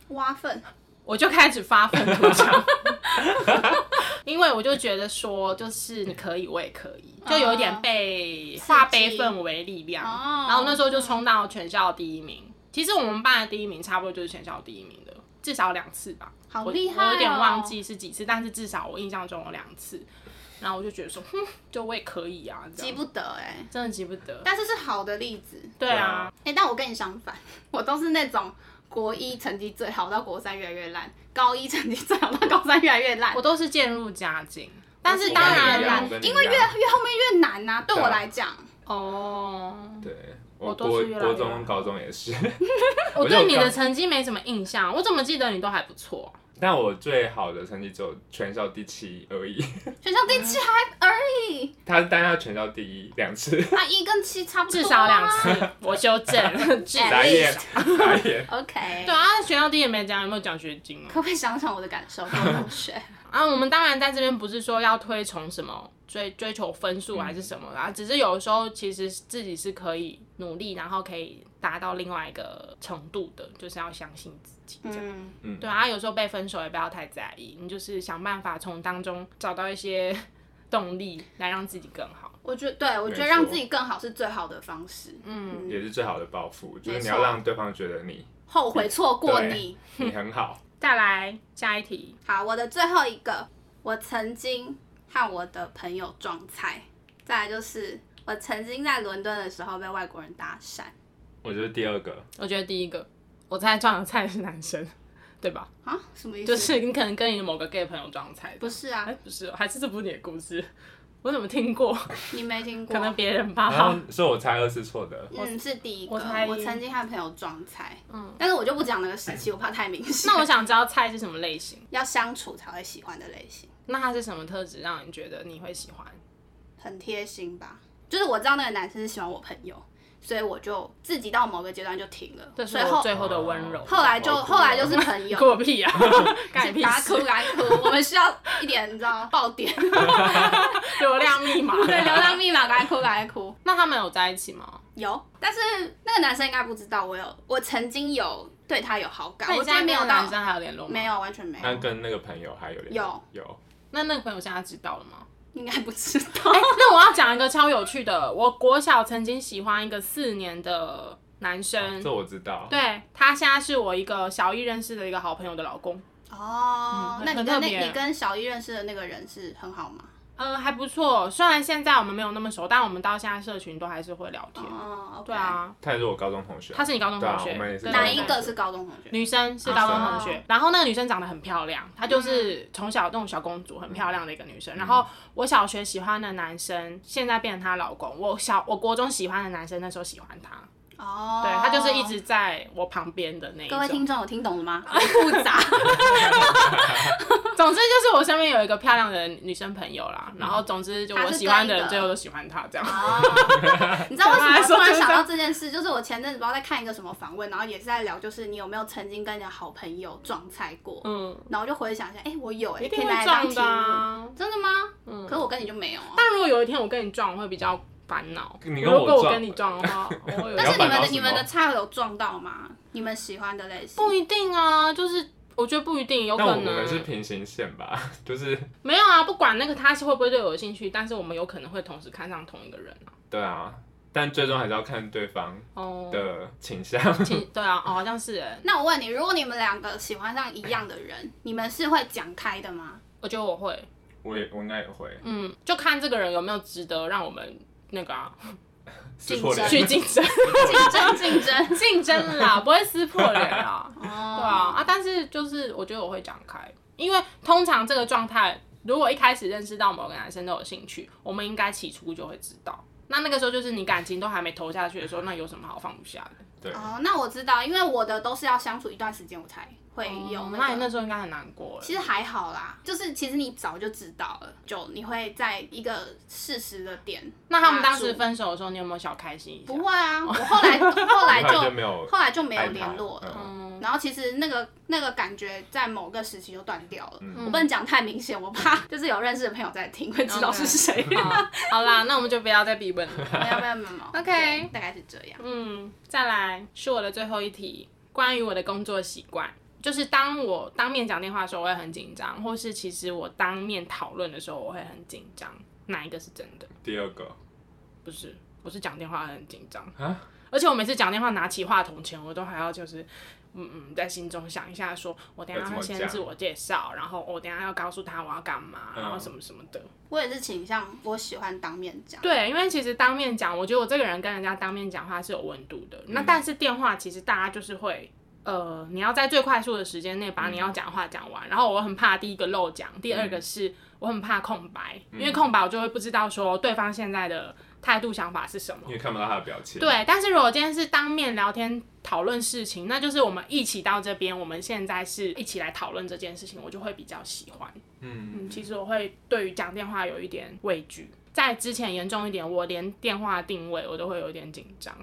[SPEAKER 2] 挖粪，
[SPEAKER 1] 我就开始发愤图强，因为我就觉得说，就是你可以，我也可以，就有一点被化悲愤为力量。
[SPEAKER 2] 哦
[SPEAKER 1] 然后那时候就冲到全校第一名。其实我们班的第一名差不多就是全校第一名的，至少两次吧。
[SPEAKER 2] 好厉害哦
[SPEAKER 1] 我有点忘记是几次，但是至少我印象中有两次。然后我就觉得说，哼，就我也可以啊，
[SPEAKER 2] 急不得哎、
[SPEAKER 1] 真的急不得。
[SPEAKER 2] 但是是好的例子。
[SPEAKER 1] 对啊，
[SPEAKER 2] 哎、但我跟你相反，我都是那种国一成绩最好，到国三越来越烂；高一成绩最好，到高三越来越烂
[SPEAKER 1] 我。都是渐入佳境，但是
[SPEAKER 3] 我
[SPEAKER 1] 当然
[SPEAKER 2] 因为越
[SPEAKER 3] 样
[SPEAKER 2] 越后面越难呐、对我来讲。
[SPEAKER 1] 哦，
[SPEAKER 3] 对，
[SPEAKER 1] 我都是越来越
[SPEAKER 3] 国中、高中也是，
[SPEAKER 1] 我对你的成绩没什么印象，我怎么记得你都还不错？
[SPEAKER 3] 但我最好的成绩只有全校第七而已。
[SPEAKER 2] 全校第七还而已，
[SPEAKER 3] 他单他全校第一两次，
[SPEAKER 2] 啊一跟七差不多、啊，
[SPEAKER 1] 至少两。次，我修正，至
[SPEAKER 3] 傻眼，傻眼。
[SPEAKER 2] OK，
[SPEAKER 1] 对啊，全校第一也没奖，有没有奖学金啊？
[SPEAKER 2] 可不可以想想我的感受，同学？
[SPEAKER 1] 啊，我们当然在这边不是说要推崇什么追追求分数还是什么啦，只是有时候其实自己是可以努力，然后可以达到另外一个程度的，就是要相信自己这样。
[SPEAKER 2] 嗯，
[SPEAKER 1] 对啊，有时候被分手也不要太在意，你就是想办法从当中找到一些 动力来让自己更好。
[SPEAKER 2] 我觉得对，我觉得让自己更好是最好的方式。
[SPEAKER 1] 嗯，
[SPEAKER 3] 也是最好的报复，就是你要让对方觉得你
[SPEAKER 2] 后悔错过你。
[SPEAKER 3] 你很好。
[SPEAKER 1] 再来下一题，
[SPEAKER 2] 好，我的最后一个，我曾经和我的朋友撞菜，再来就是我曾经在伦敦的时候被外国人搭讪。
[SPEAKER 3] 我觉得第二个，
[SPEAKER 1] 我觉得第一个，我猜撞的菜是男生，对吧？
[SPEAKER 2] 啊？什么意思？
[SPEAKER 1] 就是你可能跟你的某个 gay 朋友撞菜，
[SPEAKER 2] 不是啊
[SPEAKER 1] 哎，？不是哦，还是这不是你的故事？我怎么听过？
[SPEAKER 2] 你没听过？
[SPEAKER 1] 可能别人吧。
[SPEAKER 3] 然后所以我猜二是错的。
[SPEAKER 2] 嗯，是第一个。
[SPEAKER 1] 我猜
[SPEAKER 2] 我曾经和朋友撞菜，
[SPEAKER 1] 嗯，
[SPEAKER 2] 但是我就不讲那个时期，我怕太明显。
[SPEAKER 1] 那我想知道菜是什么类型？
[SPEAKER 2] 要相处才会喜欢的类型，
[SPEAKER 1] 那他是什么特质让你觉得你会喜欢？
[SPEAKER 2] 很贴心吧？就是我知道那个男生是喜欢我朋友，所以我就自己到某个阶段就停了。
[SPEAKER 1] 这是
[SPEAKER 2] 所以后
[SPEAKER 1] 我最后的温柔。
[SPEAKER 2] 后来就后来就是朋友，
[SPEAKER 1] 过屁啊！干你屁事
[SPEAKER 2] 赶哭，！赶哭！我们需要一点，你知道爆点，
[SPEAKER 1] 流量密码。
[SPEAKER 2] 对，流量密码，赶快哭，赶快哭。
[SPEAKER 1] 那他们有在一起吗？
[SPEAKER 2] 有，但是那个男生应该不知道我有，我曾经有对他有好感，我
[SPEAKER 1] 现在
[SPEAKER 2] 没有
[SPEAKER 1] 男，生还有联络吗？
[SPEAKER 2] 没。有，完全没有，
[SPEAKER 3] 那跟那个朋友还有联络有有
[SPEAKER 1] 那那个朋友现在知道了吗？
[SPEAKER 2] 应该不知道。
[SPEAKER 1] 哎、那我要讲一个超有趣的，我国小曾经喜欢一个四年的男生，
[SPEAKER 3] 这我知道。
[SPEAKER 1] 对他现在是我一个小一认识的一个好朋友的老公，
[SPEAKER 2] 哦，
[SPEAKER 1] 嗯
[SPEAKER 2] 那你跟那你跟小一认识的那个人是很好吗？
[SPEAKER 1] 呃，还不错。虽然现在我们没有那么熟，但我们到现在社群都还是会聊天。
[SPEAKER 2] 哦，OK，
[SPEAKER 1] 对，啊，
[SPEAKER 3] 他也是我高中同学。
[SPEAKER 1] 他是你高中
[SPEAKER 3] 对啊
[SPEAKER 1] 同学，
[SPEAKER 3] 我们也是
[SPEAKER 1] 对
[SPEAKER 2] 哪一个是高中同学？
[SPEAKER 1] 女生是高中同学，
[SPEAKER 2] 哦
[SPEAKER 1] 然后那个女生长得很漂亮，她就是从小那种小公主，很漂亮的一个女生。然后我小学喜欢的男生，现在变成她老公。我小我国中喜欢的男生，那时候喜欢她，
[SPEAKER 2] 哦，
[SPEAKER 1] 对他就是一。直在我旁边的那一。
[SPEAKER 2] 各位听众有听懂了吗？很复杂。
[SPEAKER 1] 总之就是我身边有一个漂亮的女生朋友啦，然后总之就我喜欢的人最后都喜欢她这样。
[SPEAKER 2] 哦，你知道为什么我突然想到这件事？就是我前阵子不知道在看一个什么访问，然后也是在聊，就是你有没有曾经跟你的好朋友撞菜过？
[SPEAKER 1] 嗯，
[SPEAKER 2] 然后我就回想一下，哎、我有哎、
[SPEAKER 1] 一
[SPEAKER 2] 可以拿
[SPEAKER 1] 会撞
[SPEAKER 2] 来当题目。
[SPEAKER 1] 的啊。
[SPEAKER 2] 真的吗？
[SPEAKER 1] 嗯
[SPEAKER 2] 可是我跟你就没有啊。
[SPEAKER 1] 但如果有一天我跟你撞，我会比较烦恼。
[SPEAKER 3] 你跟我
[SPEAKER 1] 如果我跟你撞的话，我 会有
[SPEAKER 2] 但是你们的你们的菜有撞到吗？你们喜欢的类型？
[SPEAKER 1] 不一定啊，就是我我觉得不一定，有可
[SPEAKER 3] 能我们是平行线吧，就是
[SPEAKER 1] 没有啊，不管那个他是会不会对我有兴趣，但是我们有可能会同时看上同一个人啊。
[SPEAKER 3] 对啊，但最终还是要看对方
[SPEAKER 1] 哦，
[SPEAKER 3] 的倾向。
[SPEAKER 1] 其对啊，哦，好像是哎，
[SPEAKER 2] 那我问你，如果你们两个喜欢上一样的人，你们是会讲开的吗？
[SPEAKER 1] 我觉得我会，
[SPEAKER 3] 我也我应该也会
[SPEAKER 1] 嗯，就看这个人有没有值得让我们那个啊
[SPEAKER 3] 竞争。
[SPEAKER 1] 去竞争
[SPEAKER 2] 竞争竞争。
[SPEAKER 1] 竞争啦，不会撕破脸啦。
[SPEAKER 2] 哦，
[SPEAKER 1] 对啊啊！但是就是我觉得我会讲开，因为通常这个状态，如果一开始认识到某个男生都有兴趣，我们应该起初就会知道。那那个时候就是你感情都还没投下去的时候，那有什么好放不下的？
[SPEAKER 3] 对，
[SPEAKER 2] 哦，那我知道，因为我的都是要相处一段时间我才会有
[SPEAKER 1] 哦
[SPEAKER 2] 那
[SPEAKER 1] 你那时候应该很难过了。
[SPEAKER 2] 其实还好啦，就是其实你早就知道了，就你会在一个事实的点。
[SPEAKER 1] 那他们当时分手的时候，你有没有小开心一下？
[SPEAKER 2] 不会啊，我后来 后来就
[SPEAKER 3] 就没有
[SPEAKER 2] 后来就没有联络了。
[SPEAKER 3] 嗯
[SPEAKER 2] 然后其实那个那个感觉在某个时期就断掉了，
[SPEAKER 3] 嗯
[SPEAKER 2] 我不能讲太明显，我怕就是有认识的朋友在听会知道是谁。
[SPEAKER 1] 好，好啦，那我们就不要再逼问了。
[SPEAKER 2] 没有没有没有
[SPEAKER 1] OK
[SPEAKER 2] 大概是这样。
[SPEAKER 1] 嗯，再来是我的最后一题，关于我的工作习惯。就是当我当面讲电话的时候，我会很紧张，或是其实我当面讨论的时候，我会很紧张。哪一个是真的？
[SPEAKER 3] 第二个
[SPEAKER 1] 不是，我是讲电话很紧张，
[SPEAKER 3] 啊，
[SPEAKER 1] 而且我每次讲电话拿起话筒前，我都还要就是，嗯嗯，在心中想一下说我等下要先自我介绍，然后我等一下要告诉他我要干嘛，
[SPEAKER 3] 嗯
[SPEAKER 1] 然后什么什么的。
[SPEAKER 2] 我也是倾向我喜欢当面讲。
[SPEAKER 1] 对，因为其实当面讲，我觉得我这个人跟人家当面讲话是有温度的。那但是电话其实大家就是会。呃，你要在最快速的时间内把你要讲的话讲完，然后我很怕第一个漏讲，第二个是我很怕空白，因为空白我就会不知道说对方现在的态度想法是什么
[SPEAKER 3] 因。为看不到他的表情。
[SPEAKER 1] 对，但是如果今天是当面聊天讨论事情，那就是我们一起到这边，我们现在是一起来讨论这件事情，我就会比较喜欢。
[SPEAKER 3] 嗯，
[SPEAKER 1] 嗯，其实我会对于讲电话有一点畏惧，在之前严重一点，我连电话定位我都会有一点紧张。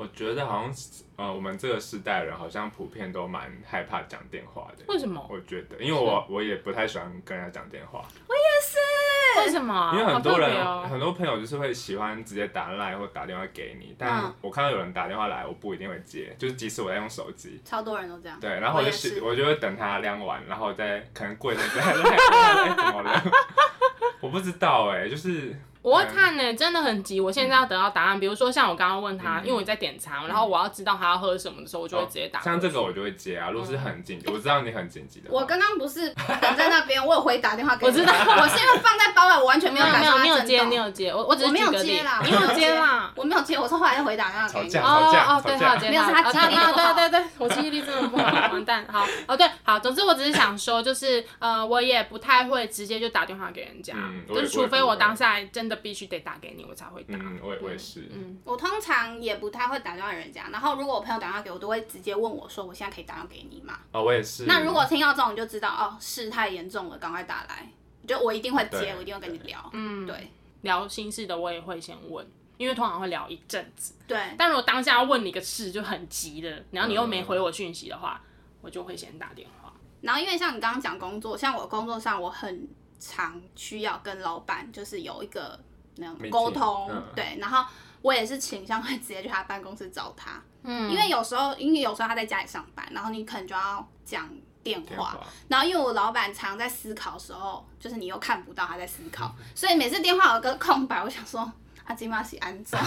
[SPEAKER 3] 我觉得好像呃，我们这个时代人好像普遍都蛮害怕讲电话的。
[SPEAKER 1] 为什么？
[SPEAKER 3] 我觉得，因为我我也不太喜欢跟人家讲电话，我也是
[SPEAKER 1] 为什么？
[SPEAKER 3] 因为很多人、
[SPEAKER 1] 哦
[SPEAKER 3] 很多朋友就是会喜欢直接打来或打电话给你，但
[SPEAKER 2] 嗯
[SPEAKER 3] 我看到有人打电话来，我不一定会接，就是即使我在用手机。
[SPEAKER 2] 超多人都这样。
[SPEAKER 3] 对，然后我就
[SPEAKER 2] 我是
[SPEAKER 3] 我就会等他晾完，然后再可能过一阵再来问他哎怎么了？我不知道哎、就是
[SPEAKER 1] 我会看呢、真的很急。我现在要得到答案，比如说像我刚刚问他，
[SPEAKER 3] 嗯
[SPEAKER 1] 因为我在点餐，然后我要知道他要喝什么的时候，我就会直接打。
[SPEAKER 3] 像这个我就会接啊，如果是很紧急，我知道你很紧急的，
[SPEAKER 2] 我刚刚不是等在那边，我有回打电话给你，
[SPEAKER 1] 我知道
[SPEAKER 2] 我是因为放在包外，我完全没
[SPEAKER 1] 没有没有，
[SPEAKER 2] 有感受到
[SPEAKER 1] 你有接，你有接，我我只
[SPEAKER 2] 是没有接啦，
[SPEAKER 1] 你有接啦。
[SPEAKER 2] 我没有接，我是后来又回打电话给你。
[SPEAKER 3] 吵架
[SPEAKER 1] 哦哦，对，
[SPEAKER 3] 吵架
[SPEAKER 1] 他有接，
[SPEAKER 2] 没有是他记忆力
[SPEAKER 1] 啊
[SPEAKER 2] 不好
[SPEAKER 1] 对对对，我记忆力真的不好，完蛋。好，哦对，好，总之我只是想说，就是呃，我也不太会直接就打电话给人家，就是除非
[SPEAKER 3] 我
[SPEAKER 1] 当下真的必须得打给你，我才会打。
[SPEAKER 3] 嗯，我也我也是，
[SPEAKER 1] 嗯，
[SPEAKER 2] 我通常也不太会打电话给人家，然后如果我朋友打电话给我，都会直接问我说：“我现在可以打电话给你吗
[SPEAKER 3] 哦，我也是。
[SPEAKER 2] 那如果听到这种，你就知道哦，事态严重了，赶快打来。就我一定会接，我一定会跟你聊。
[SPEAKER 1] 嗯
[SPEAKER 2] 对
[SPEAKER 1] 聊心事的我也会先问，因为通常会聊一阵子。
[SPEAKER 2] 对，
[SPEAKER 1] 但如果当下要问你个事就很急的，然后你又没回我讯息的话，我就会先打电话。
[SPEAKER 2] 然后因为像你刚刚讲工作，像我工作上我很常需要跟老板就是有一个那种沟通，
[SPEAKER 3] 嗯
[SPEAKER 2] 对，然后我也是倾向会直接去他办公室找他，
[SPEAKER 1] 嗯
[SPEAKER 2] 因为有时候因为有时候他在家里上班，然后你可能就要讲电话，然后因为我老板常在思考的时候，就是你又看不到他在思考，所以每次电话有个空白，我想说。阿金马喜安总，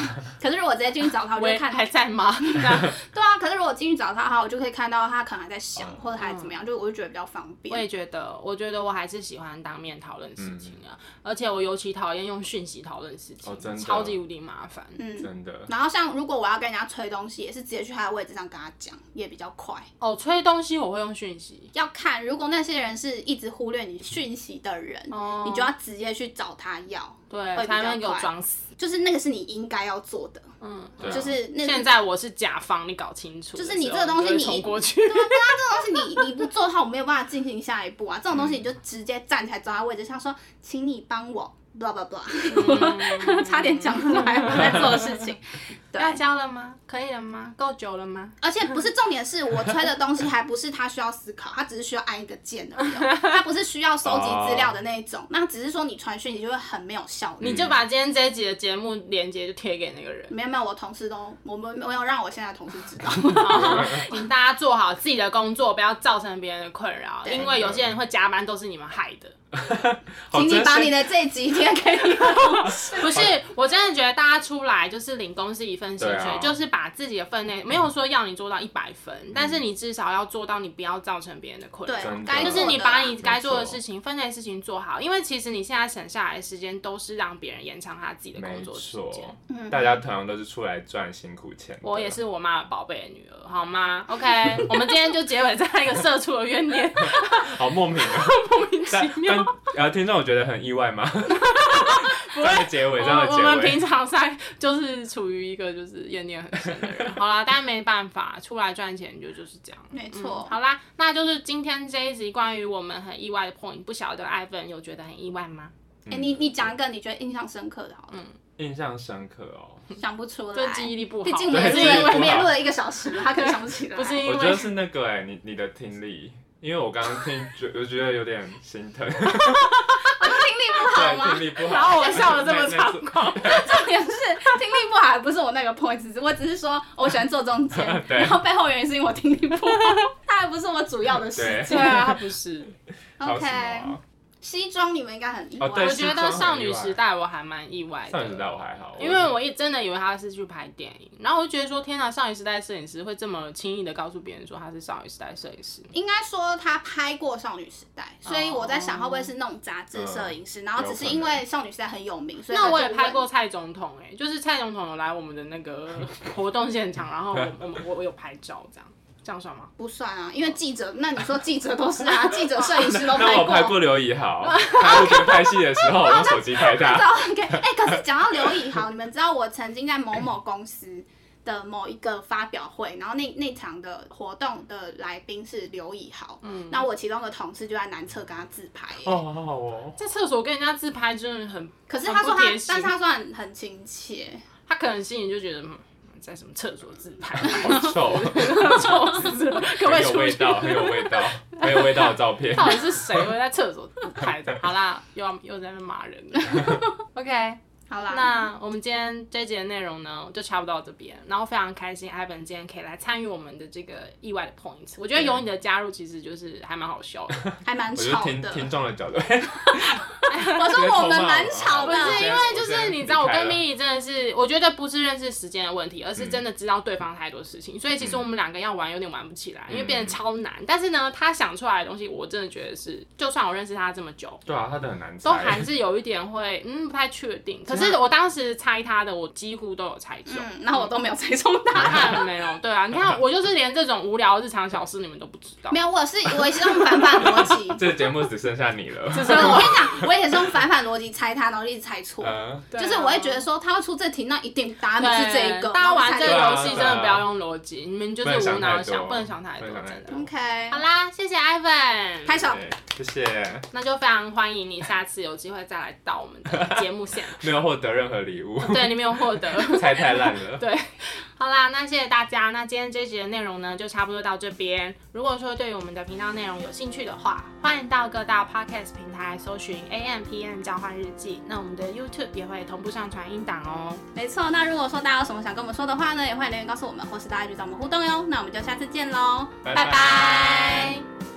[SPEAKER 2] 可是如果直接进去找他，我就会看
[SPEAKER 1] 还在吗？
[SPEAKER 2] 对啊，可是如果进去找他的话，我就可以看到他可能还在想，
[SPEAKER 3] 嗯
[SPEAKER 2] 或者还怎么样，就我就觉得比较方便我。
[SPEAKER 1] 也觉得，我觉得我还是喜欢当面讨论事情啊，而且我尤其讨厌用讯息讨论事情，
[SPEAKER 3] 哦
[SPEAKER 1] 超级无敌麻烦。
[SPEAKER 2] 嗯，
[SPEAKER 3] 真的。
[SPEAKER 2] 然后像如果我要跟人家催东西，也是直接去他的位置上跟他讲，也比较快。
[SPEAKER 1] 哦，催东西我会用讯息，
[SPEAKER 2] 要看，如果那些人是一直忽略你讯息的人，
[SPEAKER 1] 哦
[SPEAKER 2] 你就要直接去找他要，
[SPEAKER 1] 对，
[SPEAKER 2] 会比较
[SPEAKER 1] 才能给我装死。
[SPEAKER 2] 就是那个是你应该要做的，
[SPEAKER 1] 嗯，
[SPEAKER 3] 对啊
[SPEAKER 2] 就是那
[SPEAKER 1] 现在我是甲方，你搞清楚的时候。
[SPEAKER 2] 就是你这个东西
[SPEAKER 1] 就会
[SPEAKER 2] 你
[SPEAKER 1] 冲过去。
[SPEAKER 2] 这种东西你你不做的话，我没有办法进行下一步啊。这种东西你就直接站起来找他位置上说，请你帮我，blah blah blah，差点讲出来我在做的事情。对
[SPEAKER 1] 要交了吗？可以了吗？够久了吗？
[SPEAKER 2] 而且不是重点是我推的东西，还不是他需要思考，他只是需要按一个键而已哦，他不是需要收集资料的那一种，那只是说你传讯你就会很没有效率。
[SPEAKER 1] 你就把今天这一集的节目连接就贴给那个人，
[SPEAKER 2] 没有没有，我同事都我们没有让我现在的同事知道。
[SPEAKER 1] 请大家做好自己的工作，不要造成别人的困扰，因为有些人会加班都是你们害的。
[SPEAKER 2] 请你把你的这一集贴给你的同事。
[SPEAKER 1] 不是，我真的觉得大家出来就是领公司一份薪水，就是把自己的分内没有说要你做到一百分，但是你至少要做到你不要造成别人的困扰。
[SPEAKER 2] 对
[SPEAKER 1] 就是你把你该做的事情、分内的事情做好，因为其实你现在省下来的时间都是让别人延长他自己的工作时
[SPEAKER 3] 错
[SPEAKER 1] 间。，
[SPEAKER 2] 嗯
[SPEAKER 3] 大家同样都是出来赚辛苦钱。
[SPEAKER 1] 我也是我妈的宝贝的女儿，好吗？OK，我们今天就结尾在一个社畜的怨念，
[SPEAKER 3] 好莫名啊，
[SPEAKER 1] 莫名其
[SPEAKER 3] 但
[SPEAKER 1] 妙。
[SPEAKER 3] 但呃，听众我觉得很意外吗？这样的结尾，这样的
[SPEAKER 1] 我我们平，常在就是处于一个就是怨念很深的人，好啦，但没办法，出来赚钱就就是这样。
[SPEAKER 2] 没错
[SPEAKER 1] 嗯好啦，那就是今天这一集关于我们很意外的 point，不晓得艾芬有觉得很意外吗？
[SPEAKER 2] 哎、你你讲一个你觉得印象深刻的，好了，
[SPEAKER 3] 印象深刻哦。
[SPEAKER 2] 想不出来。
[SPEAKER 1] 就记忆力不好，
[SPEAKER 2] 毕竟我们
[SPEAKER 3] 对
[SPEAKER 2] 也录了，
[SPEAKER 3] 记忆力不好
[SPEAKER 2] 我们也录了一个小时，他可能想不起来。
[SPEAKER 1] 不是因为
[SPEAKER 3] 我觉得是那个哎、你你的听力，因为我刚刚听，觉我觉得有点心疼。
[SPEAKER 1] 然后我笑的这么 猖狂，
[SPEAKER 2] 重点是听力不好，不是我那个 point，只是我只是说我喜欢坐中间，然后背后原因是因为我听力不好，它还不是我主要的事
[SPEAKER 3] 对
[SPEAKER 2] 情。
[SPEAKER 1] 对。啊，它不是。
[SPEAKER 2] OK，西装你们应该很意外。
[SPEAKER 3] 哦
[SPEAKER 1] 我觉得少女时代我还蛮意外的，
[SPEAKER 3] 少女时代我还好，
[SPEAKER 1] 因为我一真的以为他是去拍电影，然后我就觉得说，天哪，少女时代摄影师会这么轻易的告诉别人说他是少女时代摄影师？
[SPEAKER 2] 应该说他拍过少女时代，所以我在想会不会是那种杂志摄影师，然后只是因为少女时代很有名，所以
[SPEAKER 1] 那我也拍过蔡总统、哎，就是蔡总统有来我们的那个活动现场，然后我 我我有拍照，这样这样算吗？
[SPEAKER 2] 不算啊，因为记者，那你说记者都是啊，记者、摄影师都
[SPEAKER 3] 那我
[SPEAKER 2] 过。
[SPEAKER 3] 拍过刘以豪，他路边拍戏的时候，我用手机拍他。
[SPEAKER 2] OK，哎、可是讲到刘以豪，你们知道我曾经在某某公司的某一个发表会，然后那那场的活动的来宾是刘以豪，嗯，那我其中的同事就在南侧跟他自拍、欸
[SPEAKER 3] 哦，好好哦，
[SPEAKER 1] 在厕所跟人家自拍真的很，
[SPEAKER 2] 可是他说他但是他说很很亲切，
[SPEAKER 1] 他可能心里就觉得，嗯，在什么厕所自拍，
[SPEAKER 3] 好臭，
[SPEAKER 1] 臭死了，可不可
[SPEAKER 3] 很
[SPEAKER 1] 以出去？
[SPEAKER 3] 有味道，很有味道，很有味道的照片。
[SPEAKER 1] 到底是谁会在厕所自拍的？好啦，又要又在那边骂人了。OK，
[SPEAKER 2] 好啦，
[SPEAKER 1] 那我们今天这一节的内容呢，就差不多到这边。然后非常开心，Ivan 今天可以来参与我们的这个意外的 point。我觉得有你的加入，其实就是还蛮好笑的。
[SPEAKER 2] 还蛮吵的。
[SPEAKER 3] 听听众的角度，
[SPEAKER 2] 我说我们蛮吵的，
[SPEAKER 1] 不是因为就是你知道，我跟
[SPEAKER 3] 咪
[SPEAKER 1] Milly 真的是，我觉得不是认识时间的问题，而是真的知道对方太多事情，所以其实我们两个要玩有点玩不起来，因为变得超难。但是呢，他想出来的东西，我真的觉得是，就算我认识他这么久，
[SPEAKER 3] 对啊，他的很难猜，
[SPEAKER 1] 都还是有一点会，嗯，不太确定。可是 我当时猜他的，我几乎都有猜中。
[SPEAKER 2] 嗯，然后我都没有猜中答
[SPEAKER 1] 答
[SPEAKER 2] 案。
[SPEAKER 1] 没有，对啊，你看我就是连这种无聊日常小事你们都不知道
[SPEAKER 2] 没。有，我是我也是用反反逻辑，
[SPEAKER 3] 这个节目只剩下你了。
[SPEAKER 2] 所以我跟你讲，我也是用反反逻辑猜他，然后一直猜错。就是我会觉得说他会出这题，那一定答案不是这一个。
[SPEAKER 1] 大家玩这个游戏真的不要用逻辑，你们就是无脑想，不
[SPEAKER 3] 不能
[SPEAKER 1] 能想太多，真的
[SPEAKER 2] OK，
[SPEAKER 1] 好啦，谢谢 Ivan，
[SPEAKER 2] 拍手。
[SPEAKER 3] 谢谢，
[SPEAKER 1] 那就非常欢迎你下次有机会再来到我们的节目现
[SPEAKER 3] 没有获得任何礼物，
[SPEAKER 1] 场。对，你没有获得。
[SPEAKER 3] 猜太烂了。
[SPEAKER 1] 对，好啦，那谢谢大家。那今天这集的内容呢，就差不多到这边。如果说对于我们的频道内容有兴趣的话，欢迎到各大 podcast 平台搜寻 A M P N 交换日记。那我们的 YouTube 也会同步上传音档哦。
[SPEAKER 2] 没错。那如果说大家有什么想跟我们说的话呢，也欢迎留言告诉我们，或是大家去找我们互动哟。那我们就下次见喽，
[SPEAKER 3] 拜
[SPEAKER 1] 拜拜